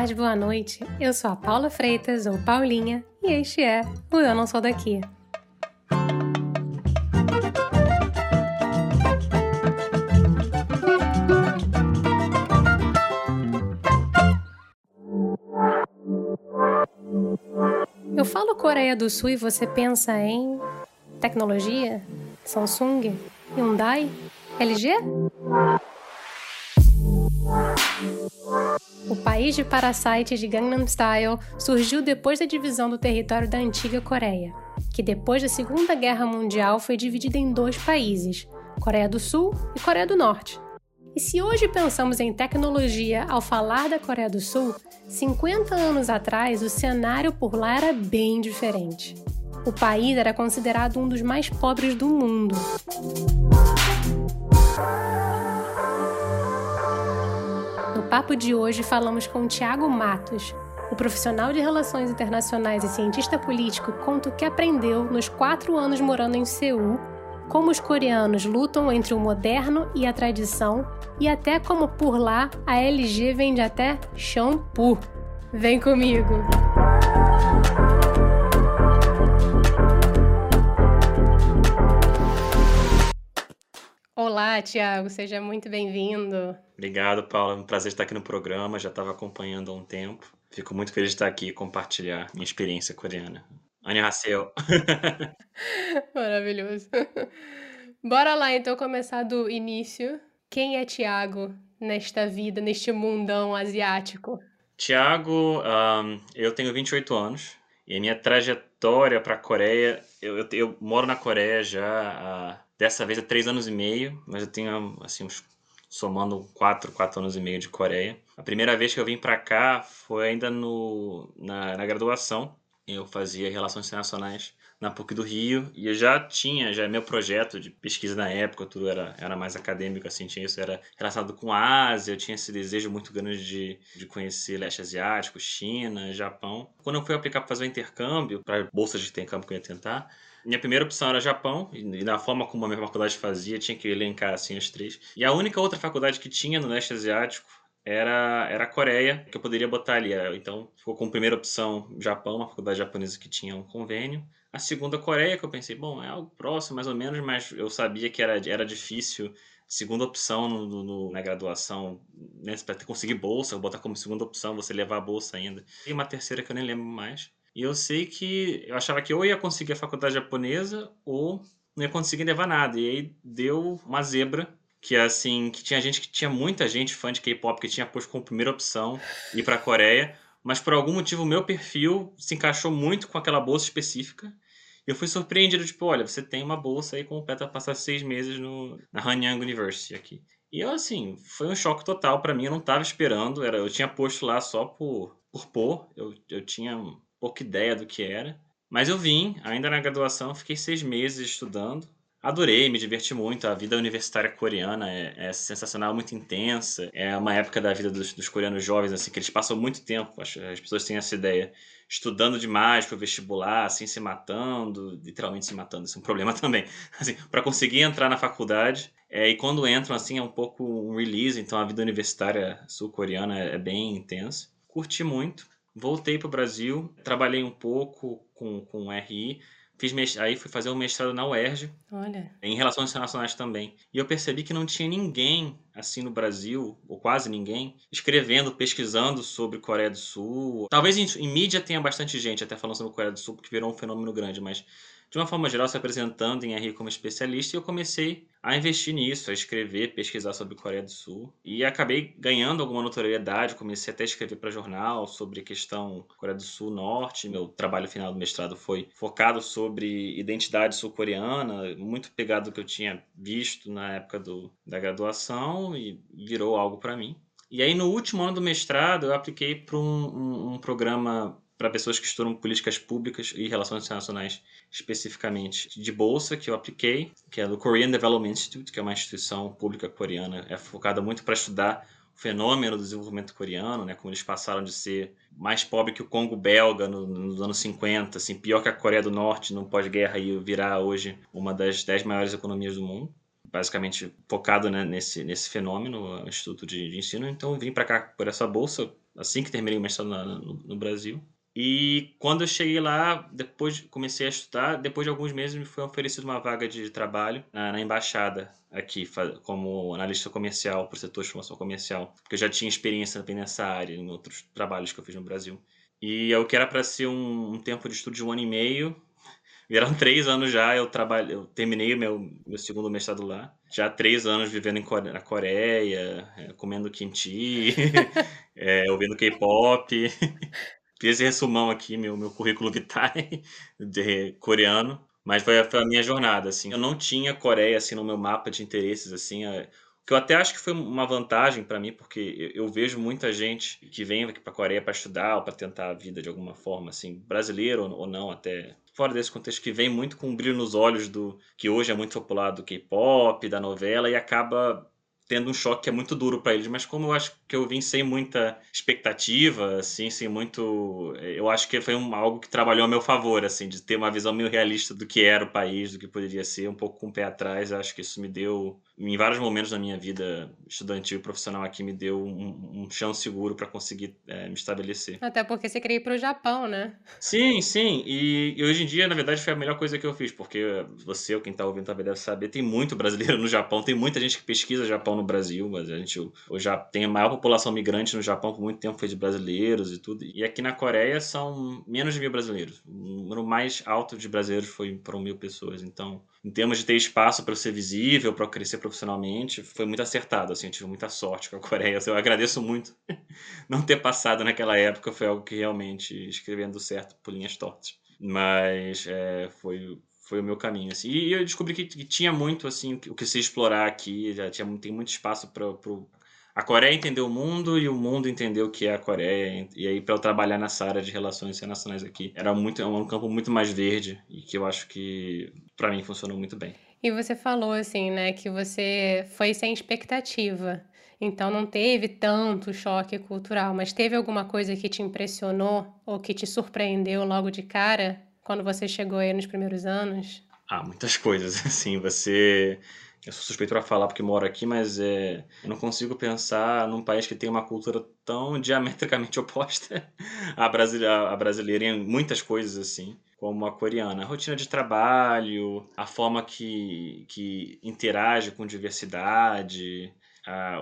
tarde, boa noite. Eu sou a Paula Freitas, ou Paulinha, e este é o Eu Não Sou Daqui. Eu falo Coreia do Sul e você pensa em tecnologia? Samsung? Hyundai? LG? O país de Parasite de Gangnam Style surgiu depois da divisão do território da antiga Coreia, que depois da Segunda Guerra Mundial foi dividida em dois países, Coreia do Sul e Coreia do Norte. E se hoje pensamos em tecnologia ao falar da Coreia do Sul, 50 anos atrás o cenário por lá era bem diferente. O país era considerado um dos mais pobres do mundo. Papo de hoje falamos com Tiago Matos. O profissional de relações internacionais e cientista político conta o que aprendeu nos quatro anos morando em Seul, como os coreanos lutam entre o moderno e a tradição, e até como por lá a LG vende até shampoo. Vem comigo! Olá, Tiago, seja muito bem-vindo. Obrigado, Paula. É um prazer estar aqui no programa. Já estava acompanhando há um tempo. Fico muito feliz de estar aqui e compartilhar minha experiência coreana. Annyeonghaseyo. Maravilhoso. Bora lá, então, começar do início. Quem é Tiago nesta vida, neste mundão asiático? Tiago, um, eu tenho 28 anos e a minha trajetória para a Coreia, eu, eu, eu, moro na Coreia já há Dessa vez é três anos e meio, mas eu tenho, assim, uns, somando quatro, quatro anos e meio de Coreia. A primeira vez que eu vim para cá foi ainda no, na, na graduação. Eu fazia Relações Internacionais na PUC do Rio e eu já tinha já meu projeto de pesquisa na época tudo era, era mais acadêmico assim tinha isso era relacionado com a Ásia eu tinha esse desejo muito grande de, de conhecer leste asiático China Japão quando eu fui aplicar para fazer o intercâmbio para bolsas de intercâmbio que eu ia tentar minha primeira opção era Japão, e na forma como a minha faculdade fazia, tinha que elencar assim as três. E a única outra faculdade que tinha no leste asiático era, era a Coreia, que eu poderia botar ali. Então, ficou como primeira opção Japão, uma faculdade japonesa que tinha um convênio. A segunda, Coreia, que eu pensei, bom, é algo próximo, mais ou menos, mas eu sabia que era, era difícil. Segunda opção no, no, na graduação, né, para conseguir bolsa, botar como segunda opção, você levar a bolsa ainda. E uma terceira que eu nem lembro mais. E eu sei que eu achava que ou ia conseguir a faculdade japonesa ou não ia conseguir levar nada. E aí deu uma zebra, que é assim, que tinha gente que tinha muita gente fã de K-pop que tinha posto como primeira opção ir para a Coreia, mas por algum motivo o meu perfil se encaixou muito com aquela bolsa específica. E eu fui surpreendido, tipo, olha, você tem uma bolsa aí completa para passar seis meses no, na Hanyang University aqui. E eu, assim, foi um choque total para mim, eu não estava esperando, era, eu tinha posto lá só por, por pôr, eu, eu tinha pouca ideia do que era. Mas eu vim, ainda na graduação, fiquei seis meses estudando. Adorei, me diverti muito. A vida universitária coreana é, é, sensacional, muito intensa. É uma época da vida dos, dos, coreanos jovens, assim, que eles passam muito tempo, as, as pessoas têm essa ideia, estudando demais para o vestibular, assim, se matando, literalmente se matando, isso é um problema também. Assim, para conseguir entrar na faculdade. É, e quando entram, assim, é um pouco um release, então a vida universitária sul-coreana é, é bem intensa. Curti muito. Voltei para o Brasil, trabalhei um pouco com, com RI, fiz aí fui fazer um mestrado na UERJ, Olha. em Relações Internacionais também. E eu percebi que não tinha ninguém, assim, no Brasil, ou quase ninguém, escrevendo, pesquisando sobre Coreia do Sul. Talvez em, em mídia tenha bastante gente até falando sobre Coreia do Sul, porque virou um fenômeno grande, mas de uma forma geral, se apresentando em RI como especialista, e eu comecei a investir nisso, a escrever, pesquisar sobre Coreia do Sul. E acabei ganhando alguma notoriedade, comecei até a escrever para jornal sobre questão Coreia do Sul Norte. Meu trabalho final do mestrado foi focado sobre identidade sul-coreana, muito pegado do que eu tinha visto na época do, da graduação, e virou algo para mim. E aí, no último ano do mestrado, eu apliquei para um, um, um programa para pessoas que estudam políticas públicas e relações internacionais especificamente de bolsa que eu apliquei, que é do Korean Development Institute, que é uma instituição pública coreana, é focada muito para estudar o fenômeno do desenvolvimento coreano, né, como eles passaram de ser mais pobre que o Congo belga no, nos anos 50, assim, pior que a Coreia do Norte no pós-guerra e virar hoje uma das dez maiores economias do mundo basicamente focado né, nesse, nesse fenômeno, o Instituto de, de Ensino. Então, vim para cá por essa bolsa, assim que terminei o mestrado no, no Brasil. E quando eu cheguei lá, depois comecei a estudar, depois de alguns meses me foi oferecida uma vaga de trabalho na, na embaixada aqui, como analista comercial, para o setor de formação comercial, porque eu já tinha experiência também nessa área, em outros trabalhos que eu fiz no Brasil. E o que era para ser um, um, tempo de estudo de um ano e meio, vieram três anos já, eu trabalho, eu terminei meu, meu segundo mestrado lá, já três anos vivendo em Core, na Coreia, é, comendo kimchi, é, ouvindo K-pop, Fiz esse resumão aqui, meu, meu currículo vitae de coreano, mas foi, foi, a minha jornada, assim. Eu não tinha Coreia, assim, no meu mapa de interesses, assim, é, que eu até acho que foi uma vantagem para mim, porque eu, eu, vejo muita gente que vem aqui para Coreia para estudar ou para tentar a vida de alguma forma, assim, brasileiro ou, ou não, até fora desse contexto, que vem muito com um brilho nos olhos do que hoje é muito popular do K-pop, da novela, e acaba tendo um choque que é muito duro para eles, mas como eu acho que eu vim sem muita expectativa, assim, sem muito, eu acho que foi um, algo que trabalhou a meu favor, assim, de ter uma visão meio realista do que era o país, do que poderia ser, um pouco com o pé atrás, eu acho que isso me deu em vários momentos da minha vida estudantil e profissional aqui me deu um, um chão seguro para conseguir é, me estabelecer. Até porque você queria ir para o Japão, né? Sim, sim. E, e, hoje em dia, na verdade, foi a melhor coisa que eu fiz, porque você, ou quem está ouvindo também deve saber, tem muito brasileiro no Japão, tem muita gente que pesquisa Japão no Brasil, mas a gente já tem a maior população migrante no Japão por muito tempo foi de brasileiros e tudo. E aqui na Coreia são menos de mil brasileiros. O número mais alto de brasileiros foi para mil pessoas. Então, em termos de ter espaço para ser visível, para crescer profissionalmente, foi muito acertado. Assim, eu tive muita sorte com a Coreia. Eu agradeço muito não ter passado naquela época. Foi algo que realmente escrevendo certo por linhas tortas. Mas é, foi, foi o meu caminho. Assim. E eu descobri que, que, tinha muito assim o que se explorar aqui. Já tinha, tem muito espaço para a Coreia entender o mundo e o mundo entender o que é a Coreia. E aí, para eu trabalhar nessa área de relações internacionais aqui, era muito, é um campo muito mais verde e que eu acho que, para mim, funcionou muito bem. E você falou, assim, né, que você foi sem expectativa. Então não teve tanto choque cultural, mas teve alguma coisa que te impressionou ou que te surpreendeu logo de cara quando você chegou aí nos primeiros anos? Ah, muitas coisas. Assim, você eu sou suspeito para falar porque moro aqui, mas é, eu não consigo pensar num país que tem uma cultura tão diametricamente oposta à brasileira, à brasileira em muitas coisas assim, como a coreana. A rotina de trabalho, a forma que, que interage com diversidade,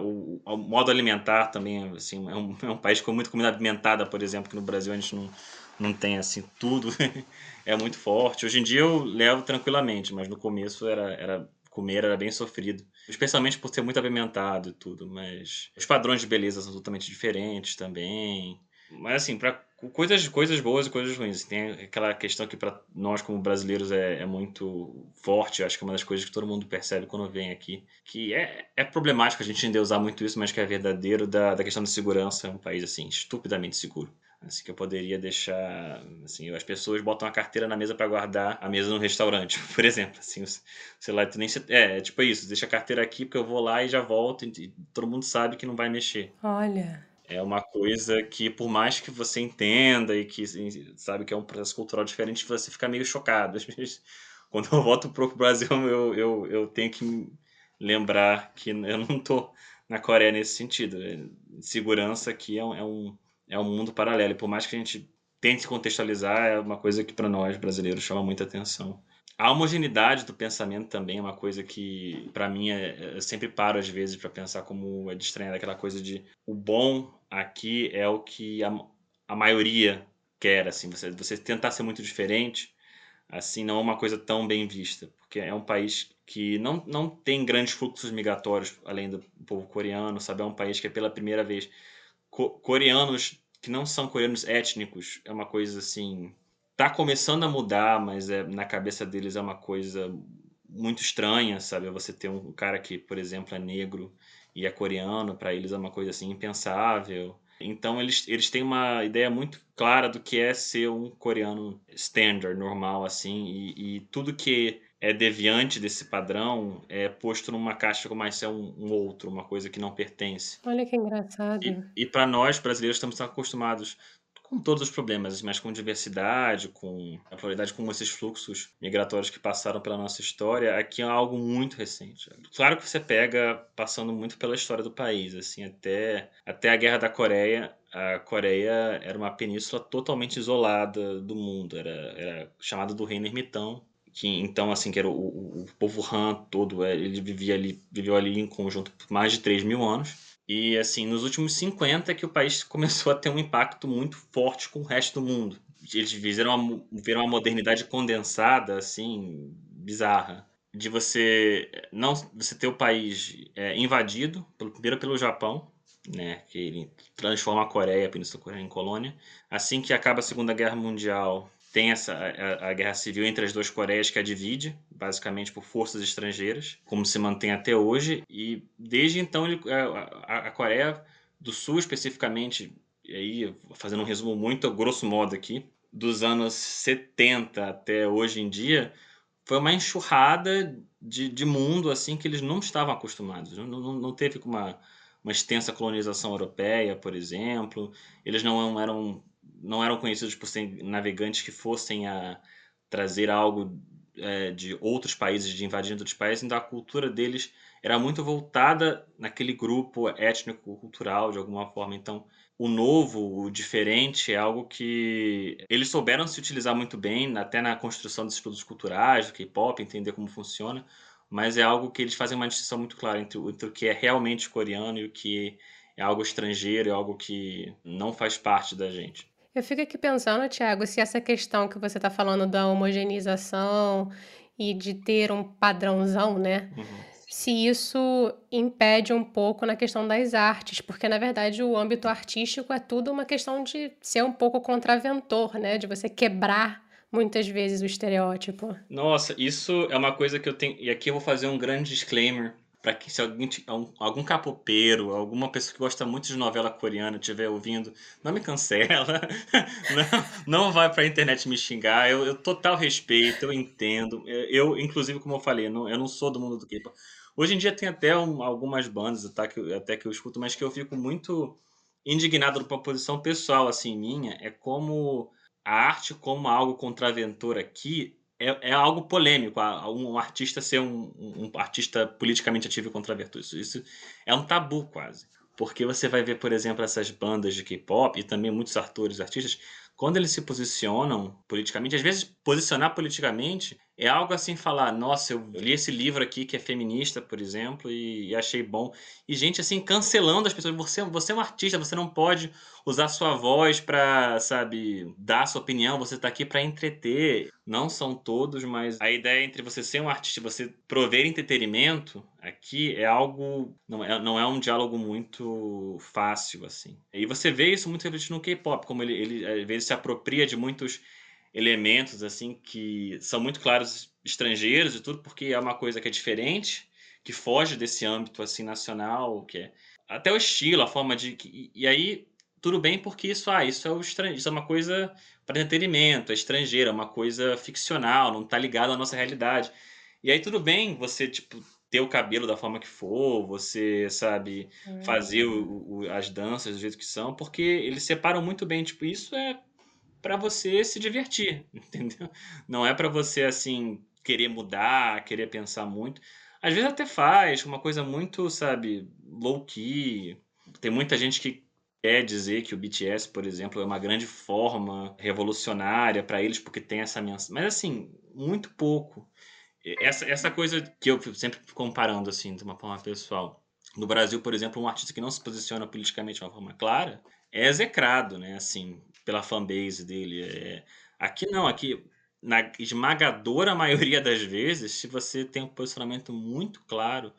o, o, modo alimentar também, assim, é um, é um país com muita comida apimentada, por exemplo, que no Brasil a gente não, não tem assim tudo. é muito forte. Hoje em dia eu levo tranquilamente, mas no começo era, era comer era bem sofrido. Especialmente por ser muito apimentado e tudo, mas os padrões de beleza são totalmente diferentes também. Mas assim, para coisas, coisas boas e coisas ruins. Tem aquela questão que para nós como brasileiros é, é, muito forte, acho que é uma das coisas que todo mundo percebe quando vem aqui, que é, é problemático a gente ainda usar muito isso, mas que é verdadeiro da, da questão da segurança, é um país assim estupidamente seguro assim que eu poderia deixar assim as pessoas botam a carteira na mesa para guardar a mesa no restaurante por exemplo assim sei lá tu nem se, é, é tipo isso deixa a carteira aqui porque eu vou lá e já volto e, e todo mundo sabe que não vai mexer. Olha. É uma coisa que por mais que você entenda e que sabe que é um processo cultural diferente você fica meio chocado quando eu volto pro Brasil eu, eu, eu tenho que lembrar que eu não tô na Coreia nesse sentido. Segurança aqui é um, é um é um mundo paralelo. E por mais que a gente tente contextualizar, é uma coisa que para nós brasileiros chama muita atenção. A homogeneidade do pensamento também é uma coisa que, para mim, é, eu sempre paro às vezes para pensar como é de estranhar aquela coisa de o bom aqui é o que a, a maioria quer, assim, você, você tentar ser muito diferente, assim, não é uma coisa tão bem vista, porque é um país que não, não tem grandes fluxos migratórios além do povo coreano, sabe? É um país que é pela primeira vez co coreanos que não são coreanos étnicos é uma coisa assim. Tá começando a mudar, mas é, na cabeça deles é uma coisa muito estranha, sabe? Você ter um cara que, por exemplo, é negro e é coreano, para eles é uma coisa assim impensável. Então eles, eles têm uma ideia muito clara do que é ser um coreano standard, normal, assim, e, e tudo que é deviante desse padrão é posto numa caixa como se é um, um, outro, uma coisa que não pertence. Olha que engraçado. E, e para nós brasileiros estamos acostumados com todos os problemas, mas com diversidade, com a probabilidade com esses fluxos migratórios que passaram pela nossa história, aqui é algo muito recente. Claro que você pega passando muito pela história do país, assim, até, até a Guerra da Coreia, a Coreia era uma península totalmente isolada do mundo, era, era chamada do Reino Ermitão, que então assim que era o, o, povo Han todo, é, ele vivia ali, viveu ali em conjunto por mais de 3 mil anos e assim, nos últimos 50 é que o país começou a ter um impacto muito forte com o resto do mundo. Eles viram uma, viram uma modernidade condensada, assim, bizarra. De você não você ter o país é, invadido, pelo, primeiro pelo Japão, né, que ele transforma a Coreia, a Península Coreia, em colônia. Assim que acaba a Segunda Guerra Mundial, tem essa a, a, guerra civil entre as duas Coreias que a divide, basicamente por forças estrangeiras, como se mantém até hoje. E desde então ele, a, a, Coreia do Sul especificamente, e aí fazendo um resumo muito grosso modo aqui, dos anos 70 até hoje em dia, foi uma enxurrada de, de mundo assim que eles não estavam acostumados. Não, não, não teve uma, uma extensa colonização europeia, por exemplo. Eles não eram não eram conhecidos por serem navegantes que fossem a trazer algo é, de outros países, de invadir outros países, então a cultura deles era muito voltada naquele grupo étnico-cultural, de alguma forma. Então, o novo, o diferente, é algo que eles souberam se utilizar muito bem, até na construção desses produtos culturais, do K-pop, entender como funciona, mas é algo que eles fazem uma distinção muito clara entre, entre o que é realmente coreano e o que é algo estrangeiro, é algo que não faz parte da gente. Eu fico aqui pensando, Tiago, se essa questão que você está falando da homogeneização e de ter um padrãozão, né? Uhum. Se isso impede um pouco na questão das artes, porque na verdade o âmbito artístico é tudo uma questão de ser um pouco contraventor, né? De você quebrar muitas vezes o estereótipo. Nossa, isso é uma coisa que eu tenho. E aqui eu vou fazer um grande disclaimer para que se alguém, algum capopeiro, alguma pessoa que gosta muito de novela coreana estiver ouvindo, não me cancela, não, não vai para a internet me xingar, eu, eu, total respeito, eu entendo, eu, inclusive, como eu falei, não, eu não sou do mundo do K-pop. Hoje em dia tem até um, algumas bandas tá, que, até que eu escuto, mas que eu fico muito indignado por uma posição pessoal, assim, minha, é como a arte como algo contraventor aqui é, é algo polêmico, um, artista ser um, um, artista politicamente ativo e contraverso. Isso, isso é um tabu quase. Porque você vai ver, por exemplo, essas bandas de K-pop e também muitos atores, artistas, quando eles se posicionam politicamente, às vezes posicionar politicamente é algo assim falar, nossa, eu li esse livro aqui que é feminista, por exemplo, e, e achei bom. E gente assim cancelando as pessoas, você, você é um artista, você não pode usar sua voz para, sabe, dar sua opinião, você tá aqui para entreter. Não são todos, mas a ideia entre você ser um artista e você prover entretenimento aqui é algo não é, não é um diálogo muito fácil assim. E você vê isso muito refletido no K-pop, como ele, ele às vezes se apropria de muitos elementos assim que são muito claros estrangeiros e tudo, porque é uma coisa que é diferente, que foge desse âmbito assim nacional, que é até o estilo, a forma de e, e aí tudo bem porque isso ah, isso é o estranho, isso é uma coisa para entretenimento, é estrangeira, é uma coisa ficcional, não está ligado à nossa realidade. E aí tudo bem você tipo ter o cabelo da forma que for, você sabe fazer o, o, as danças do jeito que são, porque eles separam muito bem, tipo, isso é para você se divertir, entendeu? Não é para você assim querer mudar, querer pensar muito. Às vezes até faz, uma coisa muito, sabe, low key. Tem muita gente que quer dizer que o BTS, por exemplo, é uma grande forma revolucionária para eles porque tem essa mensagem, mas assim, muito pouco. Essa, essa coisa que eu sempre comparando assim de uma forma pessoal. No Brasil, por exemplo, um artista que não se posiciona politicamente de uma forma clara é execrado, né? Assim, pela fanbase dele. É... Aqui não, aqui na esmagadora maioria das vezes, se você tem um posicionamento muito claro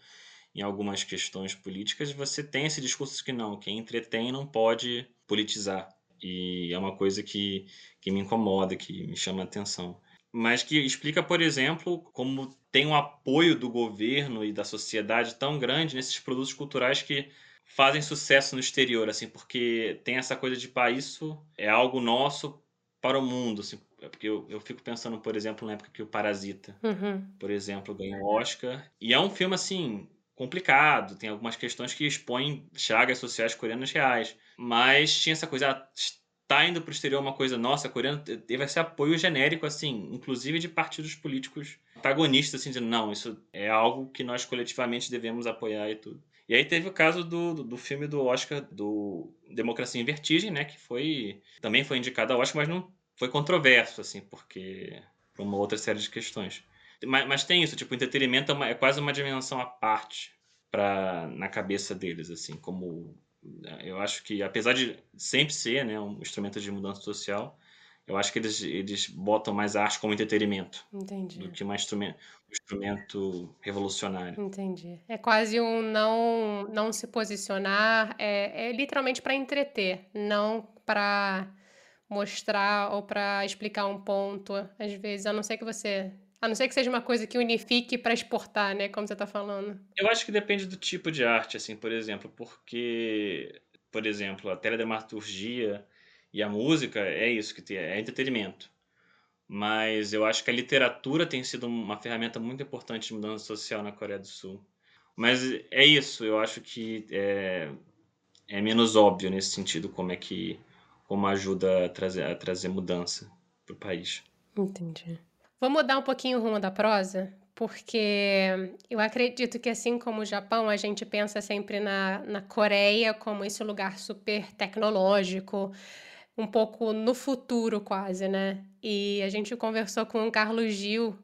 em algumas questões políticas, você tem esse discurso que não, quem entretém não pode politizar. E é uma coisa que, que me incomoda, que me chama a atenção. Mas que explica, por exemplo, como tem um apoio do governo e da sociedade tão grande nesses produtos culturais que fazem sucesso no exterior, assim, porque tem essa coisa de, pá, isso é algo nosso para o mundo, assim, é porque eu, eu fico pensando, por exemplo, na época que o Parasita, uhum. por exemplo, ganhou Oscar, e é um filme, assim, complicado, tem algumas questões que expõem chagas sociais coreanas reais, mas tinha essa coisa, ah, tá indo pro exterior uma coisa nossa, coreana, vai ser apoio genérico, assim, inclusive de partidos políticos antagonistas, assim, dizendo, não, isso é algo que nós coletivamente devemos apoiar e tudo. E aí teve o caso do, do, filme do Oscar, do Democracia em Vertigem, né, que foi, também foi indicado ao Oscar, mas não foi controverso, assim, porque, por uma outra série de questões. Mas, mas tem isso, tipo, o entretenimento é, uma, é quase uma dimensão à parte pra, na cabeça deles, assim, como eu acho que, apesar de sempre ser né, um instrumento de mudança social, eu acho que eles, eles botam mais a arte como entretenimento Entendi. do que um instrumento, um instrumento revolucionário. Entendi. É quase um não, não se posicionar, é, é literalmente para entreter, não para mostrar ou para explicar um ponto. Às vezes, a não ser que você a não ser que seja uma coisa que unifique para exportar, né? Como você está falando. Eu acho que depende do tipo de arte, assim, por exemplo, porque, por exemplo, a teledramaturgia e a música é isso que tem, é entretenimento. Mas eu acho que a literatura tem sido uma ferramenta muito importante de mudança social na Coreia do Sul. Mas é isso, eu acho que é, é menos óbvio nesse sentido como é que como ajuda a trazer, a trazer mudança para o país. Entendi. Vou mudar um pouquinho o rumo da prosa, porque eu acredito que, assim como o Japão, a gente pensa sempre na, na Coreia como esse lugar super tecnológico, um pouco no futuro quase, né? E a gente conversou com o Carlos Gil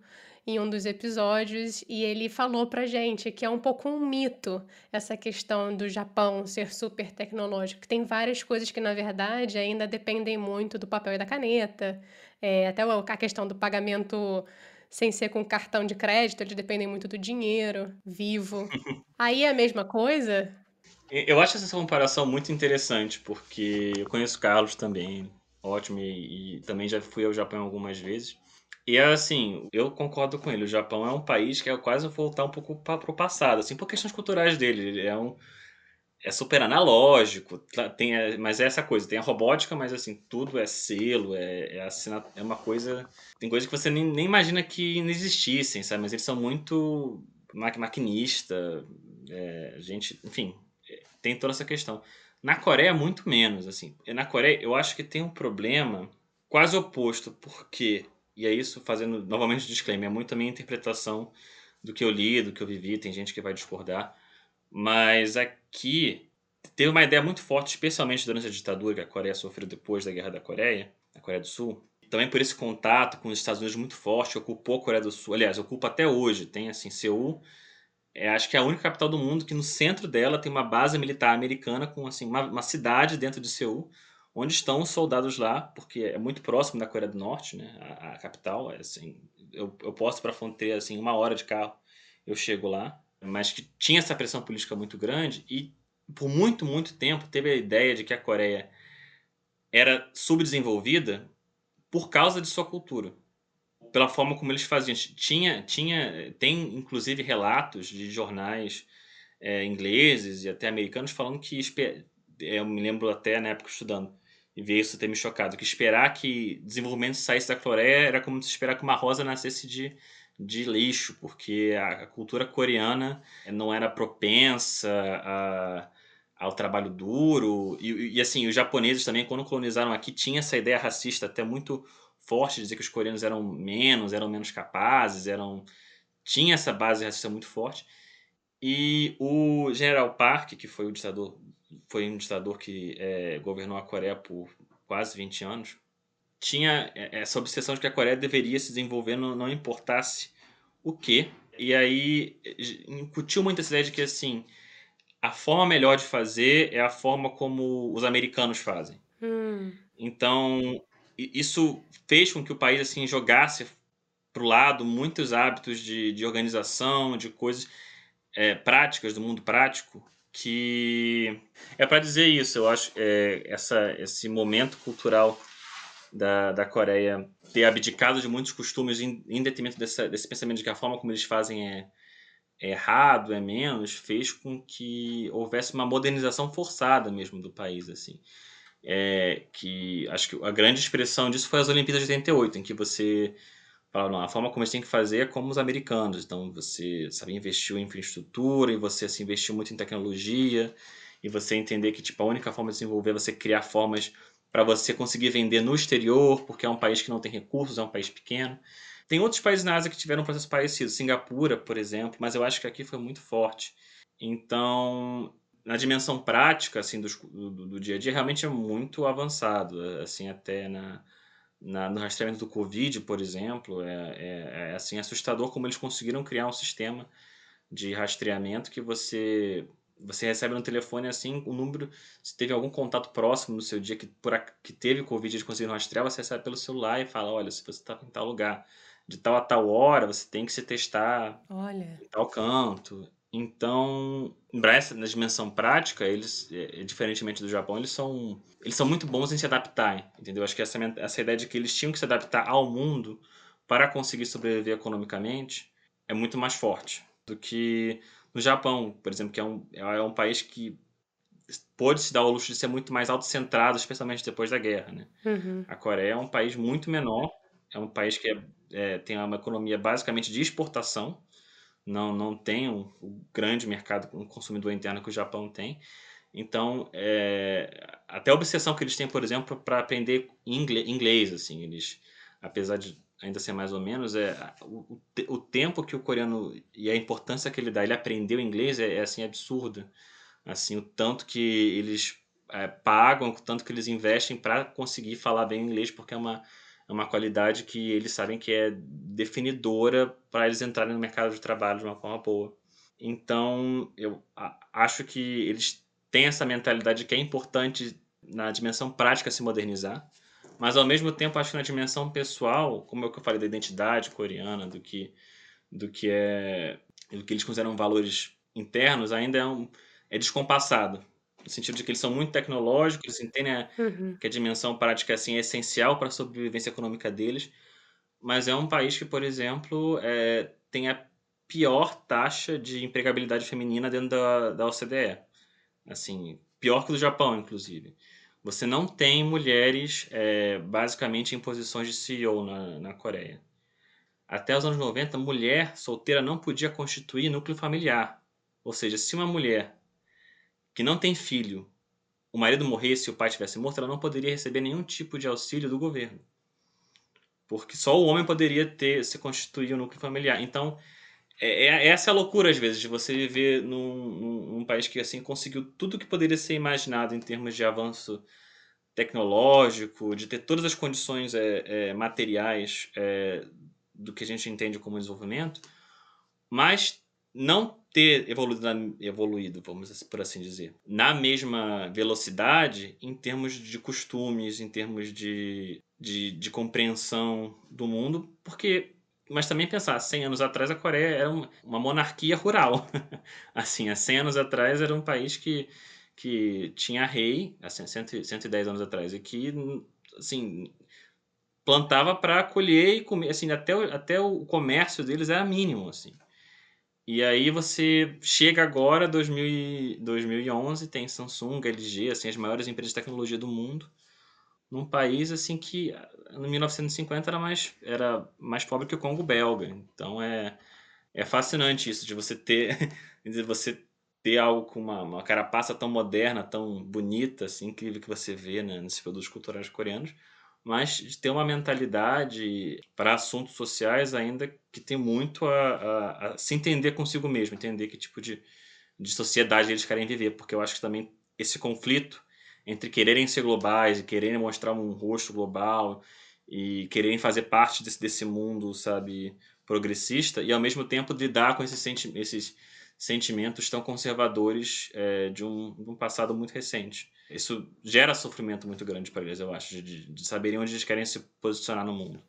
em um dos episódios e ele falou pra gente que é um pouco um mito essa questão do Japão ser super tecnológico, que tem várias coisas que na verdade ainda dependem muito do papel e da caneta, é, até a questão do pagamento sem ser com cartão de crédito, eles dependem muito do dinheiro vivo. Aí é a mesma coisa? Eu acho essa comparação muito interessante, porque eu conheço Carlos também, ótimo, e, e também já fui ao Japão algumas vezes. E assim, eu concordo com ele. O Japão é um país que é quase voltar um pouco para o passado, assim, por questões culturais dele. Ele é um, é super analógico, tem, é, mas é essa coisa, tem a robótica, mas assim, tudo é selo, é, é, assina, é uma coisa. Tem coisas que você nem, nem imagina que não existissem, sabe? Mas eles são muito maquinista, é, gente, enfim, tem toda essa questão. Na Coreia, muito menos, assim. Na Coreia, eu acho que tem um problema quase oposto, porque, e é isso fazendo novamente o disclaimer, é muito a minha interpretação do que eu li, do que eu vivi, tem gente que vai discordar mas aqui teve uma ideia muito forte, especialmente durante a ditadura que a Coreia sofreu depois da Guerra da Coreia, a Coreia do Sul. Também por esse contato com os Estados Unidos muito forte, ocupou a Coreia do Sul. Aliás, ocupa até hoje. Tem assim, Seul é, acho que é a única capital do mundo que no centro dela tem uma base militar americana com assim uma, uma cidade dentro de Seul onde estão os soldados lá, porque é muito próximo da Coreia do Norte, né? A, a capital, é assim, eu, eu posso para a fronteira assim uma hora de carro, eu chego lá mas que tinha essa pressão política muito grande e por muito, muito tempo teve a ideia de que a Coreia era subdesenvolvida por causa de sua cultura, pela forma como eles faziam. Tinha, tinha, tem inclusive relatos de jornais é, ingleses e até americanos falando que eu me lembro até na época estudando e ver isso ter me chocado que esperar que desenvolvimento saísse da Coreia era como se esperar que uma rosa nascesse de de lixo, porque a, cultura coreana não era propensa a, ao trabalho duro. E, e, assim, os japoneses também, quando colonizaram aqui, tinha essa ideia racista até muito forte dizer que os coreanos eram menos, eram menos capazes, eram tinha essa base racista muito forte. E o General Park, que foi o ditador, foi um ditador que é, governou a Coreia por quase 20 anos, tinha é, essa obsessão de que a Coreia deveria se desenvolver, não, não importasse o que. E aí incutiu muito essa ideia de que assim a forma melhor de fazer é a forma como os americanos fazem. Hum. Então isso fez com que o país assim jogasse para o lado muitos hábitos de, de organização, de coisas é, práticas do mundo prático que é para dizer isso. Eu acho é, essa esse momento cultural da, da Coreia ter abdicado de muitos costumes em, em detrimento dessa, desse pensamento de que a forma como eles fazem é, é errado, é menos, fez com que houvesse uma modernização forçada mesmo do país, assim. É, que acho que a grande expressão disso foi as Olimpíadas de 88, em que você fala, não, a forma como eles têm que fazer é como os americanos. Então você sabe investiu em infraestrutura e você assim, investiu muito em tecnologia e você entender que tipo a única forma de desenvolver é você criar formas para você conseguir vender no exterior, porque é um país que não tem recursos, é um país pequeno. Tem outros países na Ásia que tiveram um processo parecido, Singapura, por exemplo, mas eu acho que aqui foi muito forte. Então, na dimensão prática assim do, do, do, dia a dia realmente é muito avançado assim até na, na no rastreamento do covid por exemplo é, é, é, assim assustador como eles conseguiram criar um sistema de rastreamento que você você recebe no telefone assim o número se teve algum contato próximo no seu dia que por que teve covid eles conseguiram rastrear você recebe pelo celular e fala olha se você está em tal lugar de tal a tal hora você tem que se testar olha. em tal canto então, na dimensão prática, eles, é, diferentemente do Japão, eles são, eles são muito bons em se adaptar, entendeu? Acho que essa, essa ideia de que eles tinham que se adaptar ao mundo para conseguir sobreviver economicamente é muito mais forte do que no Japão, por exemplo, que é um, é um país que pôde se dar o luxo de ser muito mais autocentrado, especialmente depois da guerra, né? Uhum. A Coreia é um país muito menor, é um país que é, é, tem uma economia basicamente de exportação, não, não tem um grande mercado um consumidor interno que o Japão tem. Então, é, até a obsessão que eles têm, por exemplo, para aprender inglês, assim, eles, apesar de ainda ser mais ou menos, é o, o tempo que o coreano e a importância que ele dá, ele aprendeu inglês é, é assim absurda, assim, o tanto que eles é, pagam, o tanto que eles investem para conseguir falar bem inglês, porque é uma é uma qualidade que eles sabem que é definidora para eles entrarem no mercado de trabalho de uma forma boa. Então, eu acho que eles têm essa mentalidade que é importante na dimensão prática se modernizar, mas ao mesmo tempo acho que na dimensão pessoal, como é que eu falei da identidade coreana, do que do que é do que eles consideram valores internos, ainda é, um, é descompassado no sentido de que eles são muito tecnológicos, eles entendem uhum. que a dimensão prática assim, é essencial para a sobrevivência econômica deles, mas é um país que, por exemplo, é, tem a pior taxa de empregabilidade feminina dentro da, da OCDE. Assim, pior que do Japão, inclusive. Você não tem mulheres, é, basicamente, em posições de CEO na, na Coreia. Até os anos 90, mulher solteira não podia constituir núcleo familiar. Ou seja, se uma mulher que não tem filho, o marido morresse e o pai tivesse morto, ela não poderia receber nenhum tipo de auxílio do governo. Porque só o homem poderia ter se constituir o um núcleo familiar. Então, é, é, essa é a loucura, às vezes, de você viver num, num, num país que assim conseguiu tudo que poderia ser imaginado em termos de avanço tecnológico, de ter todas as condições é, é, materiais é, do que a gente entende como desenvolvimento, mas não ter evoluído, evoluído, vamos por assim dizer, na mesma velocidade em termos de costumes, em termos de, de, de compreensão do mundo, porque mas também pensar, 100 anos atrás a Coreia era uma, monarquia rural. assim, há 100 anos atrás era um país que, que tinha rei, assim, 100, 110 anos atrás, e que, assim, plantava para colher e comer, assim, até, até o comércio deles era mínimo, assim. E aí você chega agora, 2000, 2011, tem Samsung, LG, assim, as maiores empresas de tecnologia do mundo, num país assim que em 1950 era mais, era mais pobre que o Congo belga. Então é, é fascinante isso de você ter de você ter algo com uma, uma carapaça tão moderna, tão bonita, assim, incrível que você vê né, nesses produtos culturais coreanos, mas de ter uma mentalidade para assuntos sociais ainda que tem muito a, a, a, se entender consigo mesmo, entender que tipo de, de sociedade eles querem viver, porque eu acho que também esse conflito entre quererem ser globais e quererem mostrar um rosto global e quererem fazer parte desse, desse mundo, sabe, progressista, e ao mesmo tempo lidar com esses, senti esses sentimentos tão conservadores é, de, um, de um passado muito recente isso gera sofrimento muito grande para eles, eu acho, de, de saberem onde eles querem se posicionar no mundo.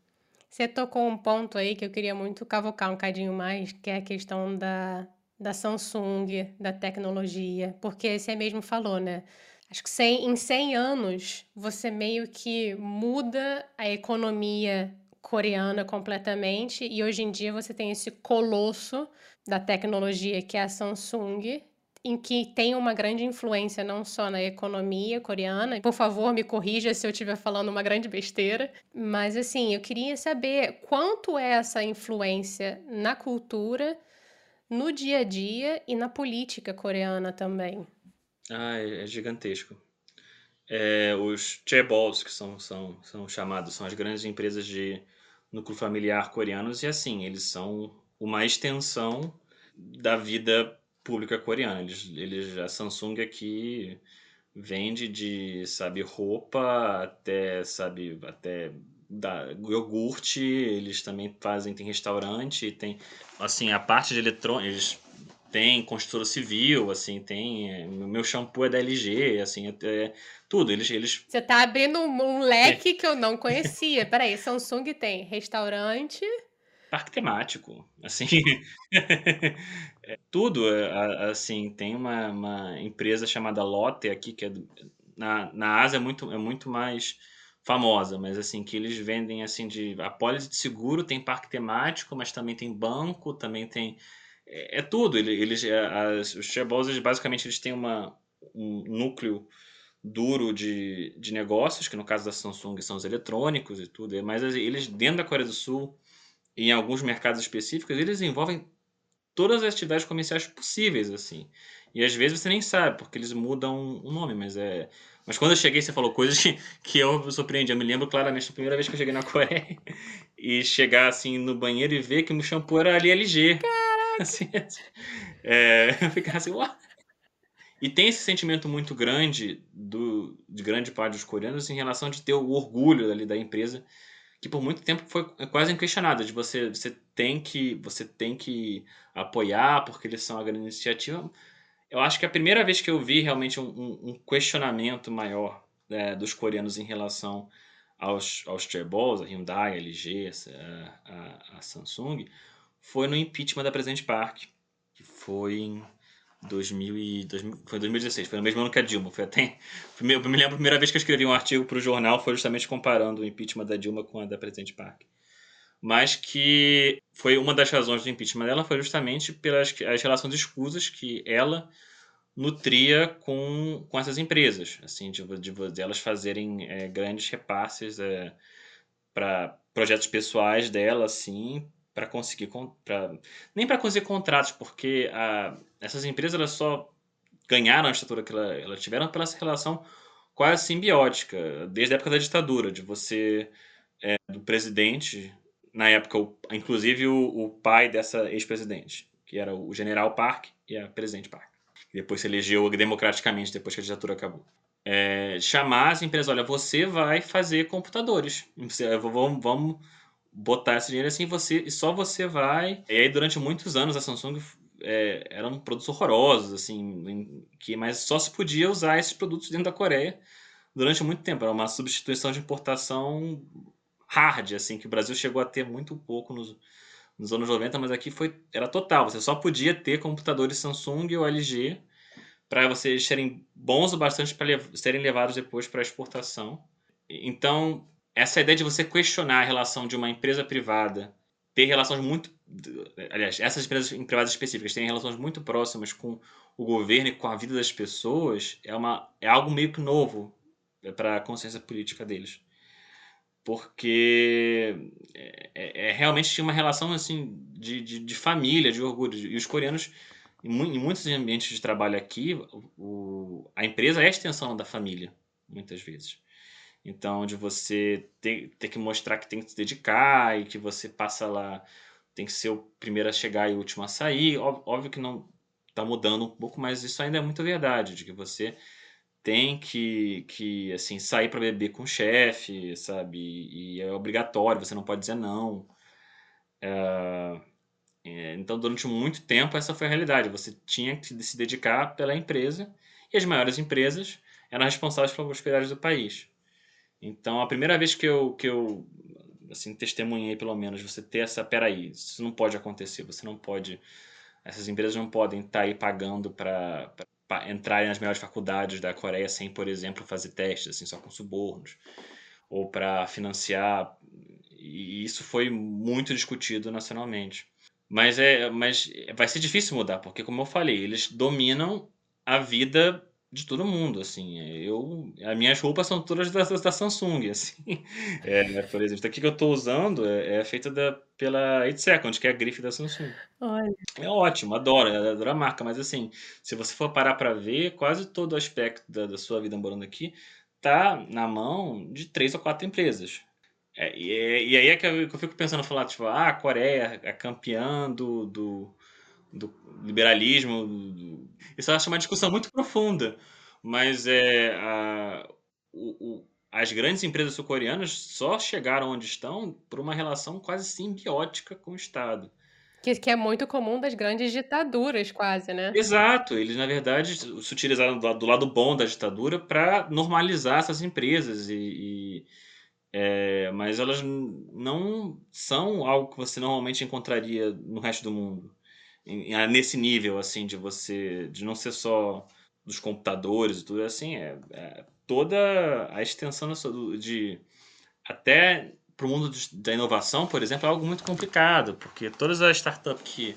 Você tocou um ponto aí que eu queria muito cavocar um cadinho mais, que é a questão da, da Samsung, da tecnologia, porque você mesmo falou, né? Acho que 100, em 100 anos você meio que muda a economia coreana completamente e hoje em dia você tem esse colosso da tecnologia que é a Samsung em que tem uma grande influência não só na economia coreana. Por favor, me corrija se eu estiver falando uma grande besteira. Mas assim, eu queria saber quanto é essa influência na cultura, no dia a dia e na política coreana também. Ah, é, é gigantesco. é, os chaebols, que são, são, são chamados, são as grandes empresas de núcleo familiar coreanos, e assim, eles são uma extensão da vida pública coreana. Eles, eles, a Samsung aqui vende de, sabe, roupa até, sabe, até da iogurte, eles também fazem, tem restaurante, tem, assim, a parte de eletrônicos, têm construtora civil, assim, tem, é, meu shampoo é da LG, assim, é, tudo, eles, eles... Você tá abrindo um, um leque é. que eu não conhecia, peraí, Samsung tem restaurante... Parque temático, assim, é, tudo, é, assim, tem uma, uma empresa chamada Lotte aqui, que é na, na Ásia é muito, é muito mais famosa, mas assim, que eles vendem assim de apólice de seguro, tem parque temático, mas também tem banco, também tem é, é tudo. Eles, é, as, os shareholders basicamente eles têm uma, um núcleo duro de, de negócios, que no caso da Samsung são os eletrônicos e tudo, mas eles dentro da Coreia do Sul, em alguns mercados específicos, eles envolvem todas as atividades comerciais possíveis, assim. E às vezes você nem sabe, porque eles mudam o nome, mas é mas quando eu cheguei, você falou coisas que, que eu me surpreendi. Eu me lembro claramente da primeira vez que eu cheguei na Coreia e chegar assim no banheiro e ver que o shampoo era ali LG. Caraca! Assim, é, eu ficava assim, uau! E tem esse sentimento muito grande do, de grande parte dos coreanos em relação de ter o orgulho ali da empresa, que por muito tempo foi quase inquestionada, de você, você tem que você tem que apoiar porque eles são a grande iniciativa, eu acho que a primeira vez que eu vi realmente um, um questionamento maior né, dos coreanos em relação aos, aos chairballs, a Hyundai, a LG, a, a, a, Samsung, foi no impeachment da Presidente Park, que foi em 2000 e, 2000, foi 2016, foi no mesmo ano que a Dilma. Foi até, eu me lembro a primeira vez que eu escrevi um artigo para o jornal foi justamente comparando o impeachment da Dilma com a da Presidente Park mas que foi uma das razões do impeachment dela foi justamente pelas as relações escusas que ela nutria com, com essas empresas, assim, de, de, de elas fazerem é, grandes repasses é, para projetos pessoais dela, assim, para conseguir, pra, nem para conseguir contratos, porque a, essas empresas elas só ganharam a estatura que ela, elas tiveram pela essa relação quase simbiótica, desde a época da ditadura, de você, é, do presidente na época, o, inclusive o, o, pai dessa ex-presidente, que era o general Park e a presidente Park. Depois se elegeu democraticamente depois que a ditadura acabou. É, chamar as empresas, olha, você vai fazer computadores. Vamos botar esse dinheiro assim, você e só você vai. E aí durante muitos anos a Samsung é, eram produtos horrorosos, assim, que mas só se podia usar esses produtos dentro da Coreia durante muito tempo. Era uma substituição de importação hard, assim, que o Brasil chegou a ter muito pouco nos, nos anos 90, mas aqui foi era total. Você só podia ter computadores Samsung ou LG para vocês serem bons o bastante para lev serem levados depois para exportação. Então, essa ideia de você questionar a relação de uma empresa privada, ter relações muito. Aliás, essas empresas privadas específicas têm relações muito próximas com o governo e com a vida das pessoas, é, uma, é algo meio que novo para a consciência política deles porque é, é, é, realmente tinha uma relação assim de, de, de, família, de orgulho. E os coreanos, em, em muitos ambientes de trabalho aqui, o, a empresa é a extensão da família, muitas vezes. Então, de você ter, ter que mostrar que tem que se dedicar e que você passa lá, tem que ser o primeiro a chegar e o último a sair. Óbvio que não está mudando um pouco, mas isso ainda é muito verdade, de que você tem que, que assim, sair para beber com o chefe, sabe? E é obrigatório, você não pode dizer não. É, é, então, durante muito tempo, essa foi a realidade. Você tinha que se dedicar pela empresa e as maiores empresas eram responsáveis pela prosperidade do país. Então, a primeira vez que eu, que eu assim, testemunhei, pelo menos, você ter essa, peraí, isso não pode acontecer, você não pode, essas empresas não podem estar tá aí pagando para entrarem nas melhores faculdades da Coreia sem, por exemplo, fazer testes, assim, só com subornos, ou para financiar. E isso foi muito discutido nacionalmente. Mas, é, mas vai ser difícil mudar, porque, como eu falei, eles dominam a vida de todo mundo, assim. Eu, as minhas roupas são todas da, da Samsung, assim. É, por exemplo, daqui que eu estou usando é, é feita da, pela 8 Second, que é a grife da Samsung. Olha. É ótimo, adoro, adoro a marca, mas assim, se você for parar para ver, quase todo o aspecto da, da sua vida morando aqui está na mão de três ou quatro empresas. É, e, é, e, aí é que eu, que eu, fico pensando, falar, tipo, ah, a Coreia é campeã do, do, do liberalismo. Do... Isso eu acho uma discussão muito profunda. Mas é, a, o, o, as grandes empresas sul-coreanas só chegaram onde estão por uma relação quase simbiótica com o Estado. Que, que é muito comum das grandes ditaduras, quase, né? Exato. Eles, na verdade, se utilizaram do, do lado bom da ditadura para normalizar essas empresas. E, e é, mas elas não são algo que você normalmente encontraria no resto do mundo. Nesse nível, assim, de você. de não ser só dos computadores e tudo assim, é, é toda a extensão de até para o mundo da inovação, por exemplo, é algo muito complicado, porque todas as startups que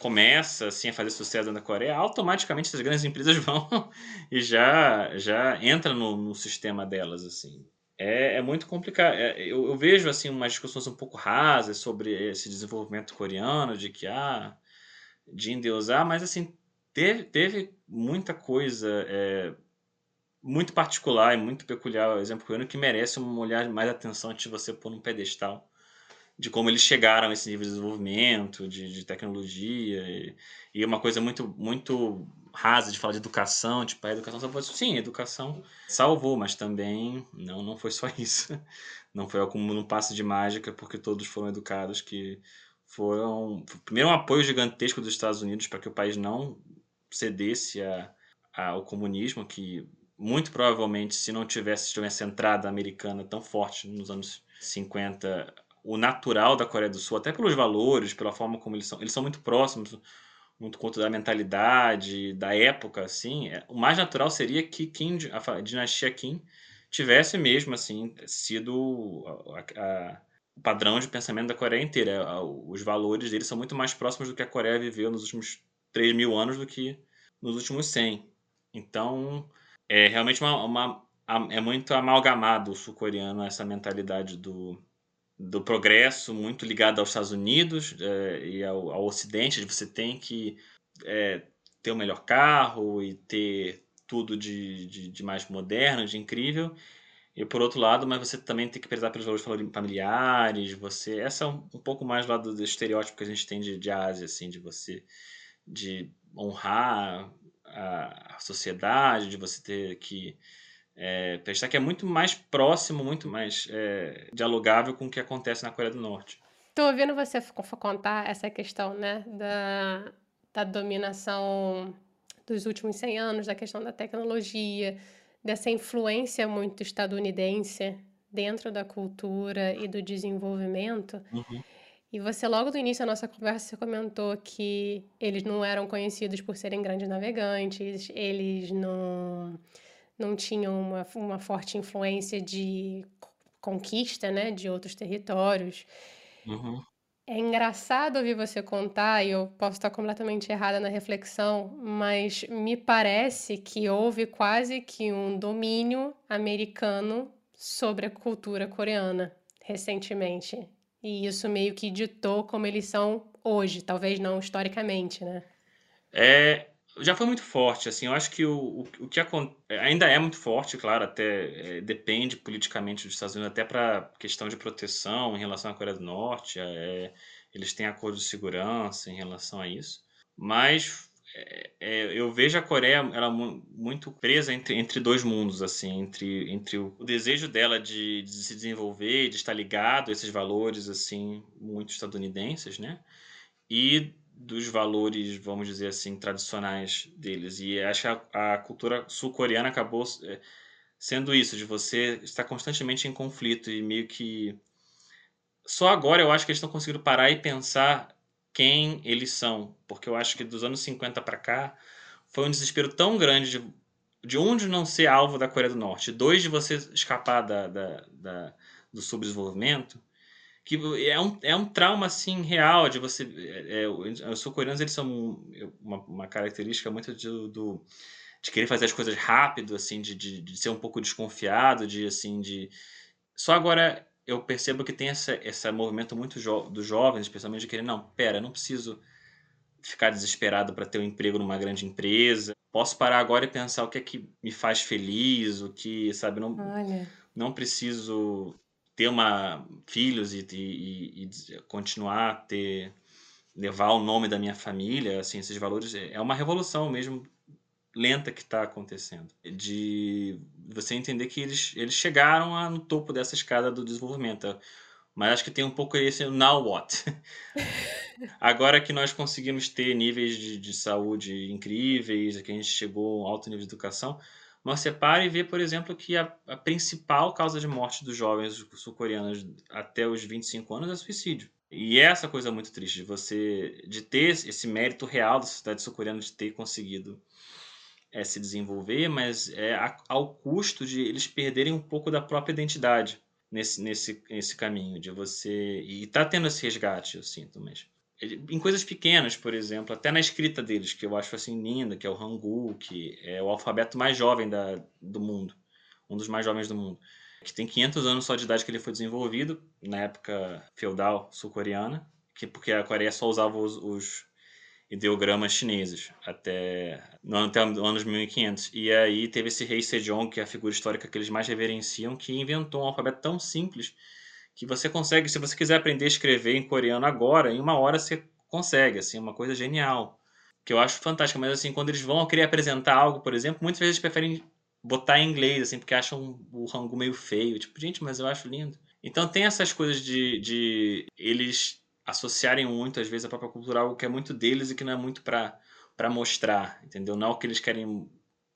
começa assim a fazer sucesso na Coreia, automaticamente essas grandes empresas vão e já já entra no, no sistema delas assim. É, é muito complicado. É, eu, eu, vejo assim umas discussões um pouco rasas sobre esse desenvolvimento coreano, de que ah, de endeusar, mas assim teve, teve muita coisa é, muito particular e muito peculiar, o exemplo coreano, que merece uma olhar mais atenção de você pôr num pedestal de como eles chegaram a esse nível de desenvolvimento, de, de tecnologia, e, e, uma coisa muito, muito rasa de falar de educação, tipo, a educação salvou. Sim, a educação salvou, mas também não, não foi só isso. Não foi como um passe de mágica, porque todos foram educados que foram, primeiro, um apoio gigantesco dos Estados Unidos para que o país não cedesse a, ao comunismo, que muito provavelmente, se não tivesse, se tivesse entrada americana tão forte nos anos 50, o natural da Coreia do Sul, até pelos valores, pela forma como eles são, eles são muito próximos, muito conto da mentalidade, da época, assim, é, o mais natural seria que Kim, a, a dinastia Kim tivesse mesmo, assim, sido a, a, o padrão de pensamento da Coreia inteira. Os valores deles são muito mais próximos do que a Coreia viveu nos últimos 3 mil anos do que nos últimos 100. Então, é realmente uma, uma é muito amalgamado o sul-coreano essa mentalidade do, do progresso muito ligado aos Estados Unidos é, e ao, ao, Ocidente, de você tem que é, ter o melhor carro e ter tudo de, de, de, mais moderno, de incrível. E por outro lado, mas você também tem que prezar pelos valores familiares, você... Essa é um, um pouco mais do lado do estereótipo que a gente tem de, de Ásia, assim, de você... de honrar a, a sociedade, de você ter que é, prestar que é muito mais próximo, muito mais é, dialogável com o que acontece na Coreia do Norte. Estou ouvindo você contar essa questão né, da, da dominação dos últimos 100 anos, da questão da tecnologia, dessa influência muito estadunidense dentro da cultura e do desenvolvimento. Uhum. E você, logo no início da nossa conversa, comentou que eles não eram conhecidos por serem grandes navegantes, eles não, não tinham uma, uma forte influência de conquista né, de outros territórios. Uhum. É engraçado ouvir você contar, e eu posso estar completamente errada na reflexão, mas me parece que houve quase que um domínio americano sobre a cultura coreana recentemente. E isso meio que ditou como eles são hoje, talvez não historicamente, né? É, já foi muito forte, assim, eu acho que o, o, o que ainda é muito forte, claro, até é, depende politicamente dos Estados Unidos, até para questão de proteção em relação à Coreia do Norte, é, eles têm acordo de segurança em relação a isso, mas é, é, eu vejo a Coreia ela muito presa entre, entre dois mundos assim entre, entre o, o desejo dela de, de, se desenvolver de estar ligado a esses valores assim muito estadunidenses né e dos valores vamos dizer assim tradicionais deles. E acho que a, a cultura sul-coreana acabou é, sendo isso de você estar constantemente em conflito e meio que só agora eu acho que eles estão conseguindo parar e pensar quem eles são, porque eu acho que dos anos 50 para cá foi um desespero tão grande de, de um de não ser alvo da Coreia do Norte, dois de você escapar da, da, da do subdesenvolvimento, que é um, é um trauma assim real de você é, é, os sul-coreanos eles são uma, uma característica muito de, do de querer fazer as coisas rápido assim de, de, de ser um pouco desconfiado de assim de só agora eu percebo que tem esse, esse movimento muito jo dos jovens, especialmente, de querer, não, pera, não preciso ficar desesperado para ter um emprego numa grande empresa. Posso parar agora e pensar o que é que me faz feliz, o que, sabe, não, Olha. não preciso ter uma filhos e, e, e continuar a ter levar o nome da minha família, assim, esses valores é uma revolução mesmo lenta que está acontecendo, de você entender que eles, eles chegaram a, no topo dessa escada do desenvolvimento. Mas acho que tem um pouco esse now what. Agora que nós conseguimos ter níveis de, de saúde incríveis, que a gente chegou a um alto nível de educação, mas você para e vê, por exemplo, que a, a principal causa de morte dos jovens sul-coreanos até os 25 anos é suicídio. E é essa coisa muito triste de você de ter esse mérito real da sociedade sul-coreana de ter conseguido é, se desenvolver, mas é ao custo de eles perderem um pouco da própria identidade nesse, nesse, nesse caminho de você e tá tendo esse resgate eu sinto mas em coisas pequenas por exemplo até na escrita deles que eu acho assim linda que é o Hangul que é o alfabeto mais jovem da, do mundo um dos mais jovens do mundo que tem 500 anos só de idade que ele foi desenvolvido na época feudal sul-coreana que porque a Coreia só usava os, os ideogramas chineses até no até anos 1500. E aí teve esse rei Sejong, que é a figura histórica que eles mais reverenciam, que inventou um alfabeto tão simples que você consegue, se você quiser aprender a escrever em coreano agora, em uma hora você consegue, assim, uma coisa genial. Que eu acho fantástica, mas assim, quando eles vão querer apresentar algo, por exemplo, muitas vezes preferem botar em inglês, assim, porque acham o Hangul meio feio. Tipo, gente, mas eu acho lindo. Então tem essas coisas de, de eles associarem muito, às vezes, a própria cultura algo que é muito deles e que não é muito para mostrar, entendeu? Não é o que eles querem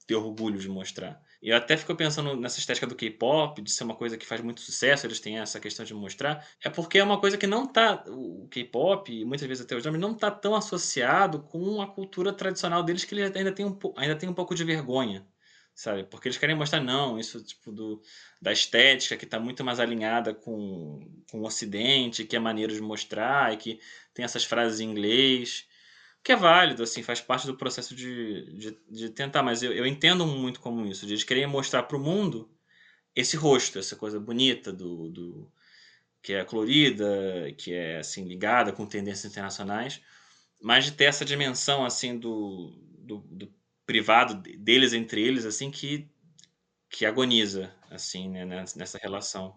ter orgulho de mostrar. E eu até fico pensando nessa estética do K-pop, de ser uma coisa que faz muito sucesso, eles têm essa questão de mostrar, é porque é uma coisa que não tá, o K-pop, muitas vezes até os nomes, não tá tão associado com a cultura tradicional deles que eles ainda têm um, ainda tem um pouco de vergonha sabe? Porque eles querem mostrar, não, isso tipo do, da estética que está muito mais alinhada com, com o Ocidente, que é maneiro de mostrar e que tem essas frases em inglês, que é válido, assim, faz parte do processo de, de, de tentar, mas eu, eu entendo muito como isso, de eles mostrar para o mundo esse rosto, essa coisa bonita do, do que é colorida, que é assim ligada com tendências internacionais, mas de ter essa dimensão assim do, do, do privado deles entre eles assim que que agoniza assim né, nessa relação.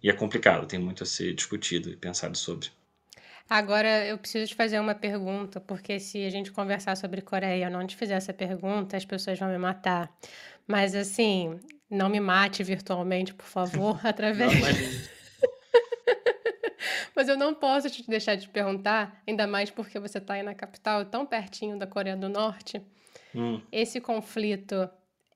E é complicado tem muito a ser discutido e pensado sobre Agora eu preciso te fazer uma pergunta, porque se a gente conversar sobre Coreia, eu não te fizer essa pergunta, as pessoas vão me matar. Mas assim, não me mate virtualmente, por favor, através. Não, mas eu não posso te deixar de perguntar, ainda mais porque você está aí na capital, tão pertinho da Coreia do Norte. Hum. Esse conflito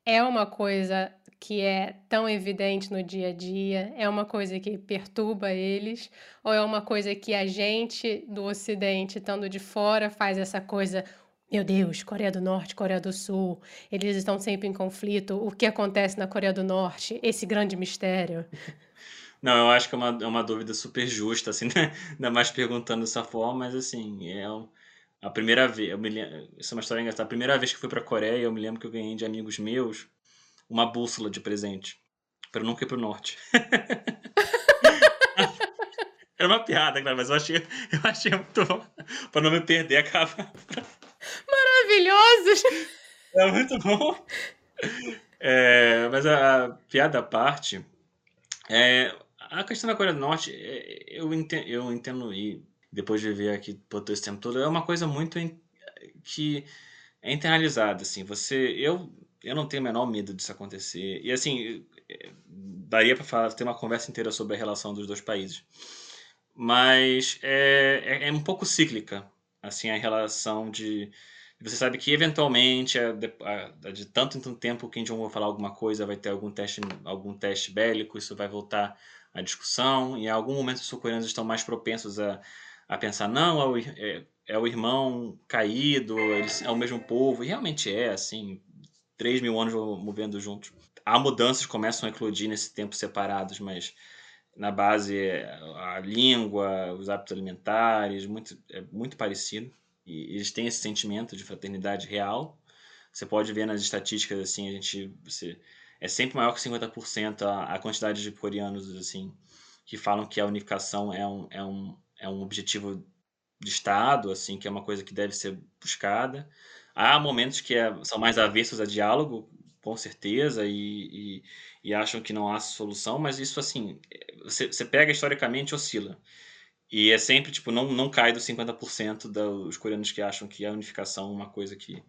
é uma coisa que é tão evidente no dia a dia? É uma coisa que perturba eles? Ou é uma coisa que a gente do Ocidente, estando de fora, faz essa coisa? Meu Deus, Coreia do Norte, Coreia do Sul, eles estão sempre em conflito. O que acontece na Coreia do Norte? Esse grande mistério. Não, eu acho que é uma, é uma dúvida super justa, assim, né? Ainda mais perguntando dessa forma, mas assim, é um a primeira vez, eu me lembro, isso é uma história engraçada. A primeira vez que fui para Coreia, eu me lembro que eu ganhei de amigos meus uma bússola de presente para nunca ir pro norte. Era uma piada, claro, mas eu achei, eu achei muito bom. Pra não me perder, acaba. Maravilhosos! É muito bom. É, mas a, a, piada à parte, é, a questão da Coreia do Norte, é, eu entendo, eu entendo e depois de viver aqui por todo esse tempo todo, é uma coisa muito que é internalizada, assim, você, eu, eu não tenho o menor medo disso acontecer, e assim, é, daria para falar, ter uma conversa inteira sobre a relação dos dois países, mas é, é, é um pouco cíclica, assim, a relação de, você sabe que eventualmente, de, de tanto em tanto tempo a gente vai falar alguma coisa, vai ter algum teste, algum teste bélico, isso vai voltar à discussão, e em algum momento os sul-coreanos estão mais propensos a a pensar, não, é o, é, é o irmão caído, eles é o mesmo povo, e realmente é, assim, 3 mil anos movendo juntos. Há mudanças que começam a eclodir nesse tempo separados, mas na base a língua, os hábitos alimentares, muito, é muito parecido. E eles têm esse sentimento de fraternidade real. Você pode ver nas estatísticas, assim, a gente... Você, é sempre maior que 50% a, a quantidade de coreanos, assim, que falam que a unificação é um, é um, é um objetivo de Estado, assim, que é uma coisa que deve ser buscada. Há momentos que é, são mais avessos a diálogo, com certeza, e, e, e, acham que não há solução, mas isso, assim, você, você pega historicamente, oscila. E é sempre, tipo, não, não cai dos 50% dos coreanos que acham que a unificação é uma coisa que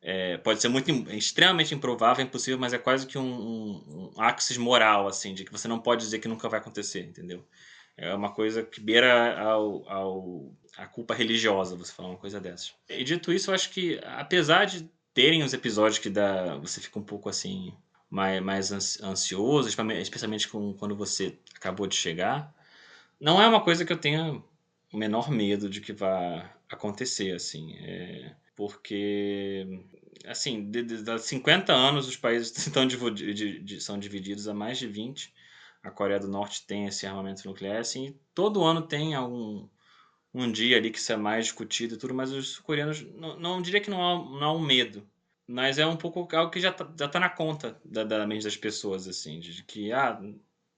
é, pode ser muito extremamente improvável, impossível, mas é quase que um, um, um axis moral, assim, de que você não pode dizer que nunca vai acontecer, entendeu? É uma coisa que beira ao, ao, a culpa religiosa, você falar uma coisa dessas. E dito isso, eu acho que, apesar de terem os episódios que dá, você fica um pouco assim, mais, mais ansioso, especialmente com, quando você acabou de chegar, não é uma coisa que eu tenha o menor medo de que vá acontecer, assim. É, porque, assim, de, de, de 50 anos os países estão são divididos a mais de 20 a Coreia do Norte tem esse armamento nuclear, assim, todo ano tem algum um dia ali que isso é mais discutido e tudo, mas os coreanos, não, não diria que não há, não há um medo, mas é um pouco algo que já tá, já tá na conta da, da mente das pessoas, assim, de que, ah,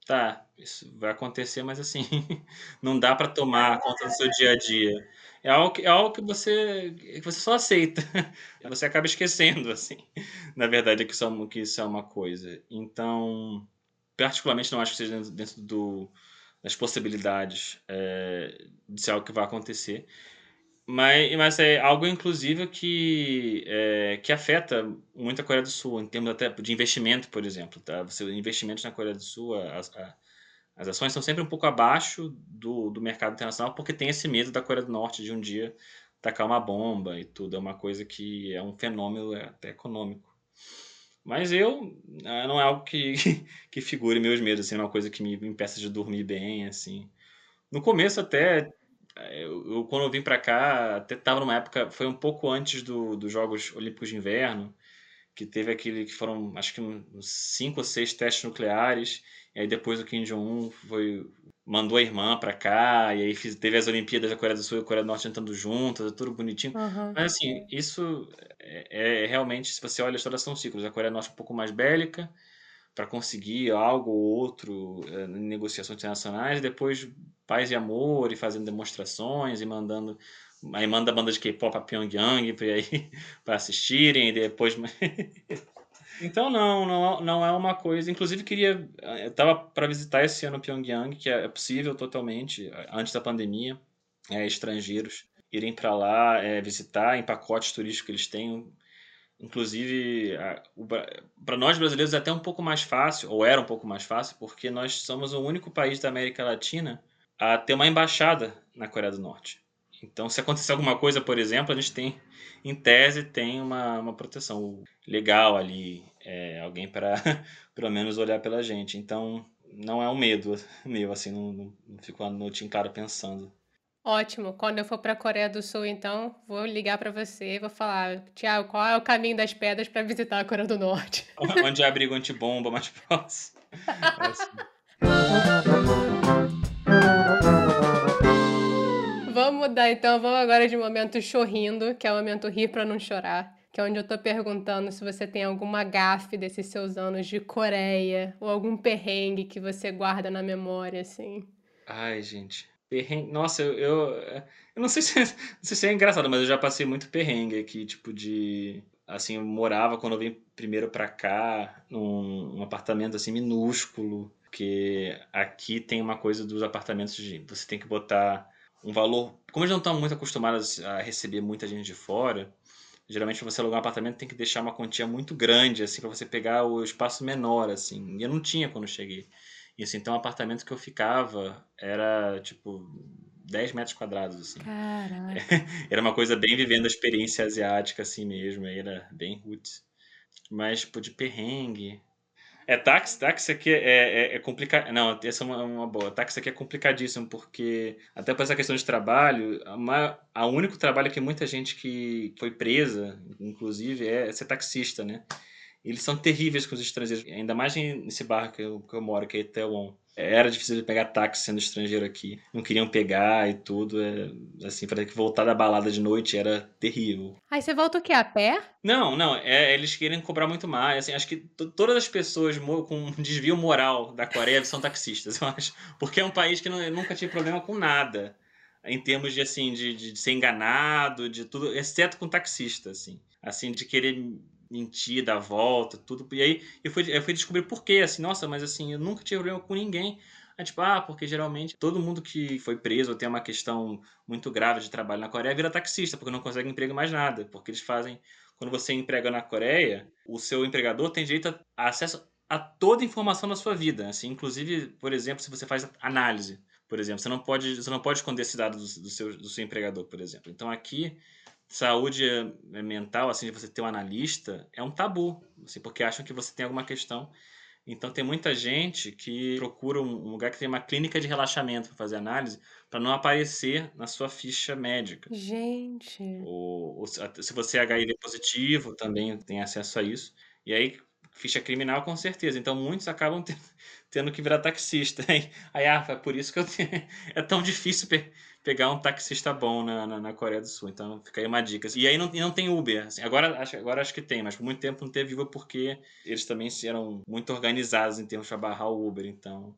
tá, isso vai acontecer, mas assim, não dá para tomar conta do seu dia a dia. É algo que, é algo que você, que você só aceita, você acaba esquecendo, assim, na verdade, que isso é, que isso é uma coisa. Então, particularmente não acho que seja dentro, do, das possibilidades é, de ser algo que vai acontecer. Mas, mas é algo, inclusive, que, é, que afeta muito a Coreia do Sul, em termos até de investimento, por exemplo. Tá? Você, investimentos na Coreia do Sul, as, as ações estão sempre um pouco abaixo do, do mercado internacional, porque tem esse medo da Coreia do Norte de um dia tacar uma bomba e tudo. É uma coisa que é um fenômeno até econômico. Mas eu, ah, não é algo que, que figure meus medos, assim, é uma coisa que me impeça de dormir bem, assim. No começo até, eh, eu, eu quando eu vim para cá, até tava numa época, foi um pouco antes do, dos Jogos Olímpicos de Inverno, que teve aquele que foram, acho que uns cinco ou seis testes nucleares, e aí depois o Kim Jong-un foi mandou a irmã pra cá, e aí fiz, teve as Olimpíadas da Coreia do Sul e a Coreia do Norte entrando juntas, tudo bonitinho. Uhum. Mas assim, isso é, é, realmente, se você olha a história, são ciclos. A Coreia do Norte é um pouco mais bélica, para conseguir algo ou outro é, em negociações internacionais, e depois paz e amor, e fazendo demonstrações, e mandando. Aí manda a banda de K-pop a Pyongyang para assistirem, e depois. Então não, não, não é uma coisa. Inclusive queria, eu estava para visitar esse ano Pyongyang, que é possível totalmente antes da pandemia, é, estrangeiros irem para lá é, visitar em pacotes turísticos que eles têm. Inclusive, para nós brasileiros é até um pouco mais fácil, ou era um pouco mais fácil, porque nós somos o único país da América Latina a ter uma embaixada na Coreia do Norte. Então, se acontecer alguma coisa, por exemplo, a gente tem, em tese, tem uma, uma proteção legal ali é, alguém para pelo menos olhar pela gente. Então, não é um medo meu, assim, não, não, não fico a noite em claro pensando. Ótimo. Quando eu for para a Coreia do Sul, então, vou ligar para você e vou falar, Tiago, qual é o caminho das pedras para visitar a Coreia do Norte? Onde é abrigo antibomba mais próximo. É assim. Vamos mudar então, vamos agora de momento chorrindo, que é o momento rir para não chorar que é onde eu tô perguntando se você tem alguma gafe desses seus anos de Coreia ou algum perrengue que você guarda na memória, assim. Ai, gente. Perrengue. Nossa, eu, eu, eu não, sei se, não sei se é engraçado, mas eu já passei muito perrengue aqui, tipo de. Assim, eu morava quando eu vim primeiro pra cá, num, num apartamento assim minúsculo, porque aqui tem uma coisa dos apartamentos de. Você tem que botar um valor. Como eles não estão muito acostumados a receber muita gente de fora, geralmente você alugar um apartamento tem que deixar uma quantia muito grande assim para você pegar o espaço menor assim. E eu não tinha quando eu cheguei. Isso então o apartamento que eu ficava era tipo 10 metros quadrados assim. Era uma coisa bem vivendo a experiência asiática assim mesmo era bem roots. Mas tipo de perrengue é, táxi, táxi aqui é, é, é complicado. Não, essa é uma, uma, boa. Táxi aqui é complicadíssimo, porque até por essa questão de trabalho, a único trabalho que muita gente que foi presa, inclusive, é ser taxista, né? Eles são terríveis com os estrangeiros, ainda mais nesse bairro que eu, que eu moro, que é Itaewon era difícil de pegar táxi sendo estrangeiro aqui. Não queriam pegar e tudo. É, assim, para que voltar da balada de noite era terrível. Aí você volta o quê? A pé? Não, não. É, eles querem cobrar muito mais. Assim, acho que todas as pessoas com desvio moral da Coreia são taxistas, eu acho. Porque é um país que não, nunca tive problema com nada. em termos de assim de, de ser enganado, de tudo, exceto com taxista, assim, assim de querer mentir, dar volta, tudo. E aí eu fui, eu fui descobrir por quê, assim, nossa, mas assim, eu nunca tive problema com ninguém. É tipo, ah, porque geralmente todo mundo que foi preso ou tem uma questão muito grave de trabalho na Coreia vira taxista, porque não consegue emprego mais nada. Porque eles fazem. Quando você emprega na Coreia, o seu empregador tem direito a acesso a toda a informação da sua vida. Assim, inclusive, por exemplo, se você faz análise, por exemplo, você não pode, você não pode esconder esse dado do, do, seu, do seu empregador, por exemplo. Então aqui saúde mental, assim, de você ter um analista, é um tabu, assim, porque acham que você tem alguma questão então tem muita gente que procura um lugar que tem uma clínica de relaxamento para fazer análise, para não aparecer na sua ficha médica. Gente. Ou, ou, se você é HIV positivo, também tem acesso a isso. E aí, ficha criminal com certeza. Então muitos acabam tendo, tendo que virar taxista. Aí, ah, é por isso que eu é tão difícil pegar um taxista bom na, na, na, Coreia do Sul. Então fica aí uma dica. E aí não, não tem Uber. Assim, agora, acho, agora acho que tem, mas por muito tempo não teve Uber porque eles também eram muito organizados em termos de barrar o Uber. Então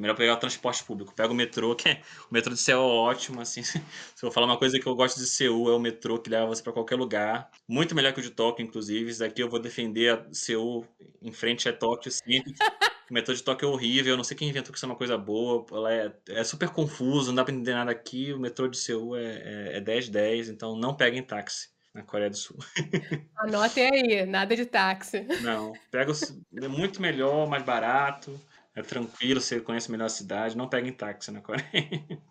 é melhor pegar o transporte público. Pega o metrô, que é, o metrô de Seul é ótimo, assim. Se eu vou falar uma coisa que eu gosto de Seul, é o metrô que leva você para qualquer lugar. Muito melhor que o de Tóquio, inclusive. Isso daqui eu vou defender a Seul em frente a Tóquio, sim. O metrô de Tóquio é horrível, eu não sei quem inventou que isso é uma coisa boa. Ela é, é super confuso, não dá pra entender nada aqui. O metrô de Seul é, é, é 10-10, então não peguem táxi na Coreia do Sul. Anotem aí, nada de táxi. Não, pega o, é muito melhor, mais barato, é tranquilo, você conhece melhor a cidade, não peguem táxi na Coreia.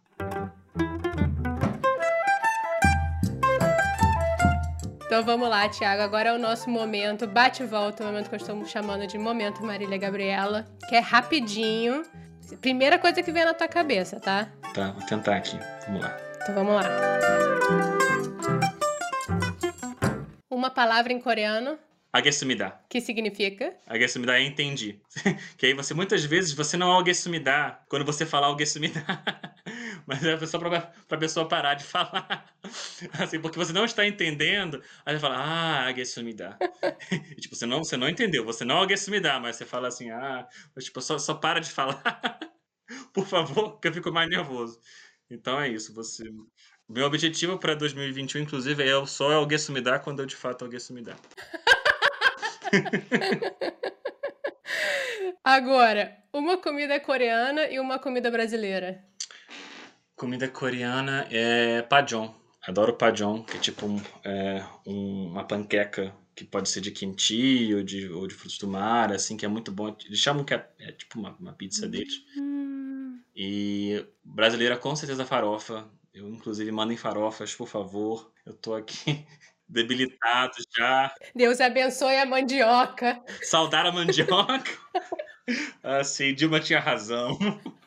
Então vamos lá, Tiago. Agora é o nosso momento bate volta, o momento que eu estou chamando de momento Marília Gabriela, que é rapidinho. Primeira coisa que vem na tua cabeça, tá? Tá, vou tentar aqui. Vamos lá. Então vamos lá. Uma palavra em coreano. Agesumida. Que significa? Agesumida, entendi. que aí você, muitas vezes, você não é agesumida quando você fala agesumida. Mas é só pra, pra pessoa parar de falar. Assim, porque você não está entendendo. Aí você fala, ah, agesumida. e, tipo, você não, você não entendeu. Você não agesumida, mas você fala assim, ah, mas, tipo, só, só para de falar. Por favor, que eu fico mais nervoso. Então é isso. Você meu objetivo para 2021, inclusive, é só alguém sumidar quando eu de fato alguém sumidar. Agora, uma comida coreana e uma comida brasileira. Comida coreana é pajon. Adoro pajon, que é tipo um, é, um, uma panqueca que pode ser de kimchi ou de, ou de frutos do mar, assim, que é muito bom. Eles chamam que é, é tipo uma, uma pizza deles. Hum. E brasileira, com certeza, farofa. Eu, inclusive, mandem farofas, por favor. Eu tô aqui debilitado já. Deus abençoe a mandioca. Saudar a mandioca. assim, Dilma tinha razão.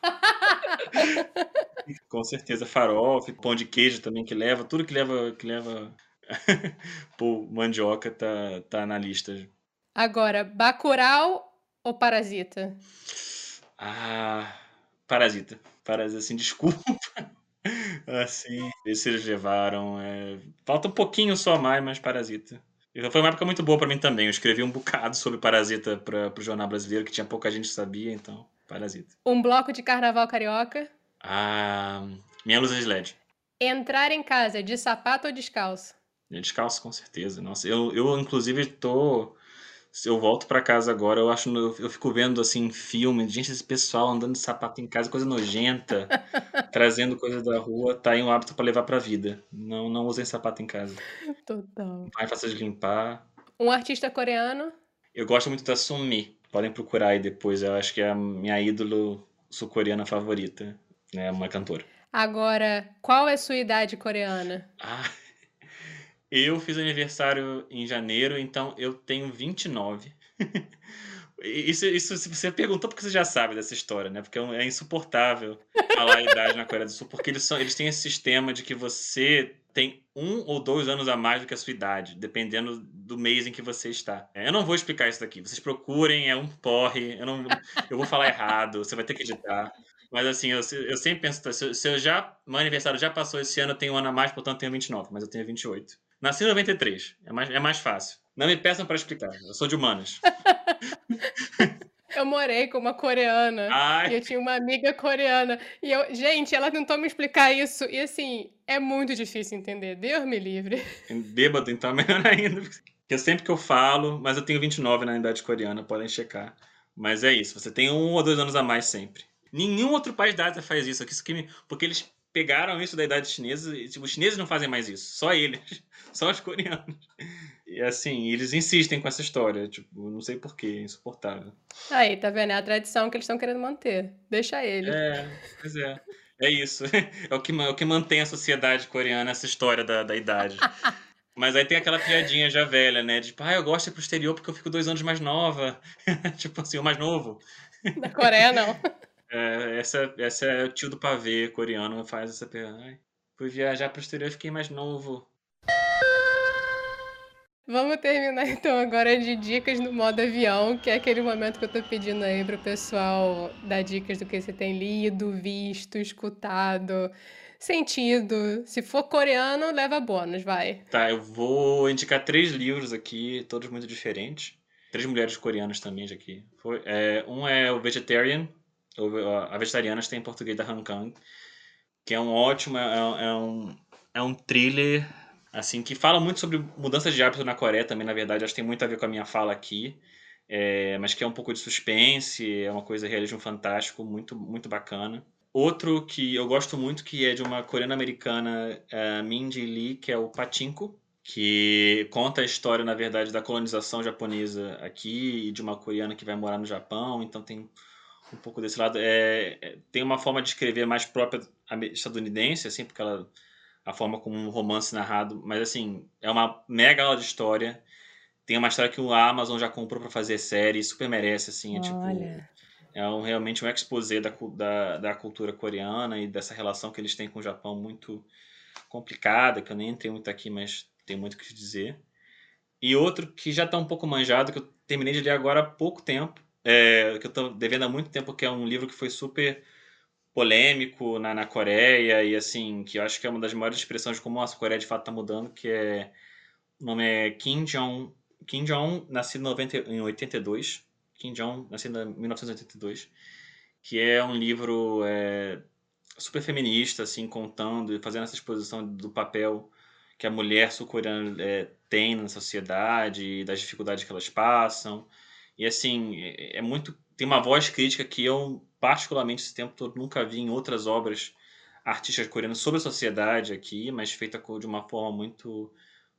Com certeza, farofa, pão de queijo também que leva, tudo que leva que leva Pô, mandioca tá, tá na lista. Agora, Bacurau ou Parasita? Ah, Parasita. Parasita, assim, desculpa. Assim, eles levaram. É... Falta um pouquinho só mais, mas Parasita. Foi uma época muito boa para mim também. Eu escrevi um bocado sobre Parasita para o jornal brasileiro, que tinha pouca gente que sabia, então, Parasita. Um bloco de carnaval carioca? Ah, minha luz é de LED. Entrar em casa de sapato ou descalço? Descalço, com certeza. Nossa, eu, eu inclusive tô se eu volto para casa agora, eu acho eu, fico vendo assim filme, gente, esse pessoal andando de sapato em casa, coisa nojenta, trazendo coisa da rua, tá aí um hábito para levar para vida. Não não usem sapato em casa. Total. Mais fácil de limpar. Um artista coreano? Eu gosto muito da Sumi. Podem procurar aí depois, eu acho que é a minha ídolo sul-coreana favorita, né, uma cantora. Agora, qual é a sua idade coreana? Ah, eu fiz aniversário em janeiro, então eu tenho 29. Isso, isso você perguntou porque você já sabe dessa história, né? Porque é, é insuportável falar a idade na Coreia do Sul, porque eles, são, eles têm esse sistema de que você tem um ou dois anos a mais do que a sua idade, dependendo do mês em que você está. É, eu não vou explicar isso daqui. Vocês procurem, é um porre. Eu, não, eu vou falar errado, você vai ter que editar. Mas assim, eu, eu sempre penso, se eu já. Meu aniversário já passou esse ano, eu tenho um ano a mais, portanto eu tenho 29, mas eu tenho 28. Nasci em 93. É mais, é mais fácil. Não me peçam para explicar. Eu sou de humanas. Eu morei com uma coreana Ai. e eu tinha uma amiga coreana. E eu, gente, ela tentou me explicar isso. E assim, é muito difícil entender. Deus me livre. Bêbado, então é melhor ainda. Porque sempre que eu falo, mas eu tenho 29 na idade coreana, podem checar. Mas é isso, você tem um ou dois anos a mais sempre. Nenhum outro país da Ásia faz isso. Porque eles pegaram isso da idade chinesa e tipo, os chineses não fazem mais isso. Só eles. Só os coreanos. E assim, eles insistem com essa história. Tipo, não sei porquê, é insuportável. Aí, tá vendo? É a tradição que eles estão querendo manter. Deixa ele. É, pois é. É isso. É o que, é o que mantém a sociedade coreana, essa história da, da idade. Mas aí tem aquela piadinha já velha, né? De, tipo, ah, eu gosto de ir pro exterior porque eu fico dois anos mais nova. tipo assim, o mais novo. Na Coreia, não. É, essa, essa é o tio do pavê coreano, faz essa pergunta. Fui viajar pro exterior e fiquei mais novo. Vamos terminar então agora de dicas no modo avião, que é aquele momento que eu tô pedindo aí pro pessoal dar dicas do que você tem lido, visto, escutado, sentido. Se for coreano, leva bônus, vai. Tá, eu vou indicar três livros aqui, todos muito diferentes. Três mulheres coreanas também já aqui. Foi, é, um é o Vegetarian, a Vegetarianas tem em português da Hong Kong, que é um ótimo, é, é um, é um thriller assim, que fala muito sobre mudanças de hábito na Coreia também, na verdade, acho que tem muito a ver com a minha fala aqui, é, mas que é um pouco de suspense, é uma coisa realismo fantástico, muito, muito bacana. Outro que eu gosto muito, que é de uma coreana-americana, é, Minji Lee, que é o Pachinko, que conta a história, na verdade, da colonização japonesa aqui e de uma coreana que vai morar no Japão, então tem um pouco desse lado. É, é tem uma forma de escrever mais própria estadunidense, assim, porque ela a forma como um romance narrado, mas assim, é uma mega aula de história. Tem uma história que o Amazon já comprou para fazer série, super merece, assim, é, tipo, é um, realmente um exposé da, da, da, cultura coreana e dessa relação que eles têm com o Japão muito complicada, que eu nem entrei muito aqui, mas tem muito o que dizer. E outro que já está um pouco manjado, que eu terminei de ler agora há pouco tempo, é, que eu estou devendo há muito tempo, que é um livro que foi super polêmico na, na Coreia e assim, que eu acho que é uma das maiores expressões de como a Coreia de fato está mudando, que é o nome é Kim Jong Kim Jong, nascido em, 90, em 82, Kim Jong, nascido em 1982, que é um livro é, super feminista, assim, contando e fazendo essa exposição do papel que a mulher sul-coreana é, tem na sociedade, das dificuldades que elas passam. E assim, é, é muito tem uma voz crítica que eu particularmente esse tempo todo nunca vi em outras obras artistas coreanas sobre a sociedade aqui, mas feita de uma forma muito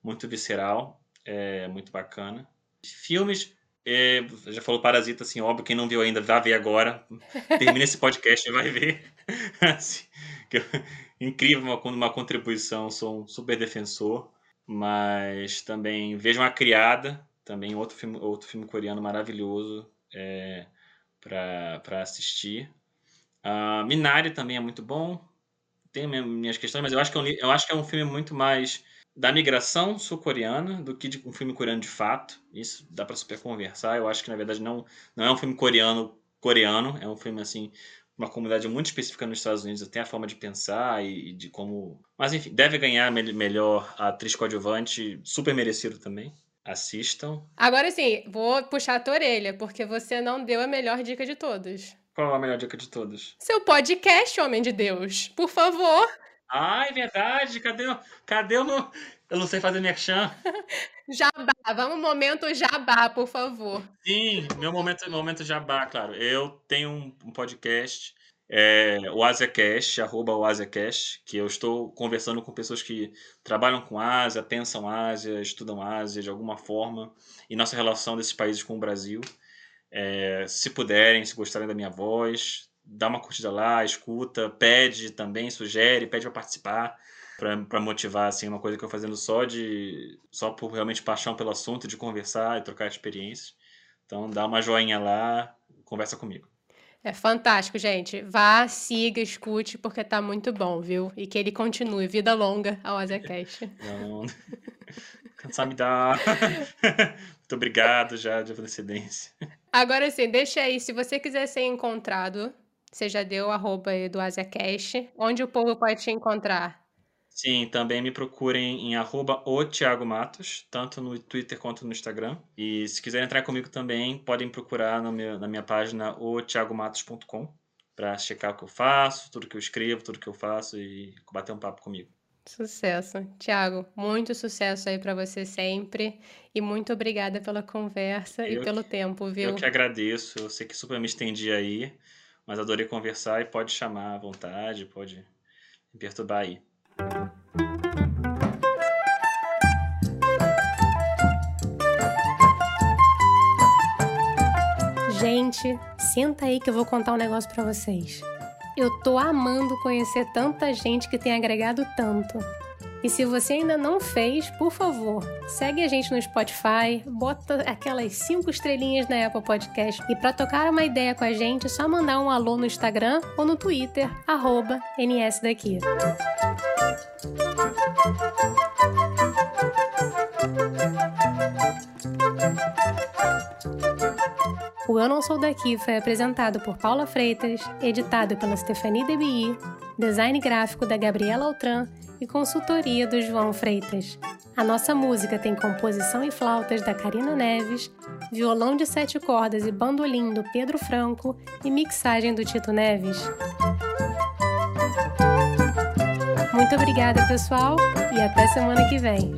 muito visceral, é muito bacana. Filmes, é, já falou Parasita, assim, óbvio, quem não viu ainda, vá ver agora. Termina esse podcast e vai ver. assim, incrível, uma, uma contribuição, sou um super defensor. Mas também vejam A Criada, também outro filme, outro filme coreano maravilhoso. É, para assistir. Uh, Minari também é muito bom. Tem minhas questões, mas eu acho que é um, eu acho que é um filme muito mais da migração sul-coreana do que de um filme coreano de fato. Isso dá para super conversar. Eu acho que na verdade não não é um filme coreano coreano, é um filme assim uma comunidade muito específica nos Estados Unidos, até a forma de pensar e, de como. Mas enfim, deve ganhar melhor a atriz coadjuvante, super merecido também. Assistam. Agora sim, vou puxar a tua orelha, porque você não deu a melhor dica de todos. Qual a melhor dica de todos? Seu podcast, homem de Deus. Por favor. Ai, verdade. Cadê, cadê o meu... Eu não sei fazer merchan. jabá. Vamos momento jabá, por favor. Sim, meu momento, momento jabá, claro. Eu tenho um, um podcast é, o AsiaCast, arroba o AsiaCast, que eu estou conversando com pessoas que trabalham com Ásia, pensam Ásia, estudam Ásia de alguma forma, e nossa relação desses países com o Brasil. É, se puderem, se gostarem da minha voz, dá uma curtida lá, escuta, pede também, sugere, pede para participar, para motivar assim uma coisa que eu fazendo só de só por realmente paixão pelo assunto, de conversar e trocar experiências. Então dá uma joinha lá, conversa comigo. É fantástico, gente. Vá, siga, escute, porque tá muito bom, viu? E que ele continue. Vida longa ao Azacast. Não, dar. muito obrigado já de antecedência. Agora sim, deixa aí. Se você quiser ser encontrado, você já deu o arroba do Azacast. Onde o povo pode te encontrar? Sim, também me procurem em arroba o Thiago Matos, tanto no Twitter quanto no Instagram. E se quiserem entrar comigo também, podem procurar no meu, na minha página othiagomatos.com para checar o que eu faço, tudo que eu escrevo, tudo que eu faço e bater um papo comigo. Sucesso. Tiago, muito sucesso aí para você sempre. E muito obrigada pela conversa eu e pelo que, tempo, viu? Eu que agradeço. Eu sei que super me estendi aí, mas adorei conversar e pode chamar à vontade, pode me perturbar aí. Gente, senta aí que eu vou contar um negócio para vocês. Eu tô amando conhecer tanta gente que tem agregado tanto. E se você ainda não fez, por favor, segue a gente no Spotify, bota aquelas cinco estrelinhas na Apple Podcast. E para tocar uma ideia com a gente, é só mandar um alô no Instagram ou no Twitter, NSDaqui. O Eu Não Sou Daqui foi apresentado por Paula Freitas, editado pela Stephanie DBI, design gráfico da Gabriela Altran e consultoria do João Freitas. A nossa música tem composição e flautas da Karina Neves, violão de sete cordas e bandolim do Pedro Franco e mixagem do Tito Neves. Muito obrigada, pessoal, e até semana que vem.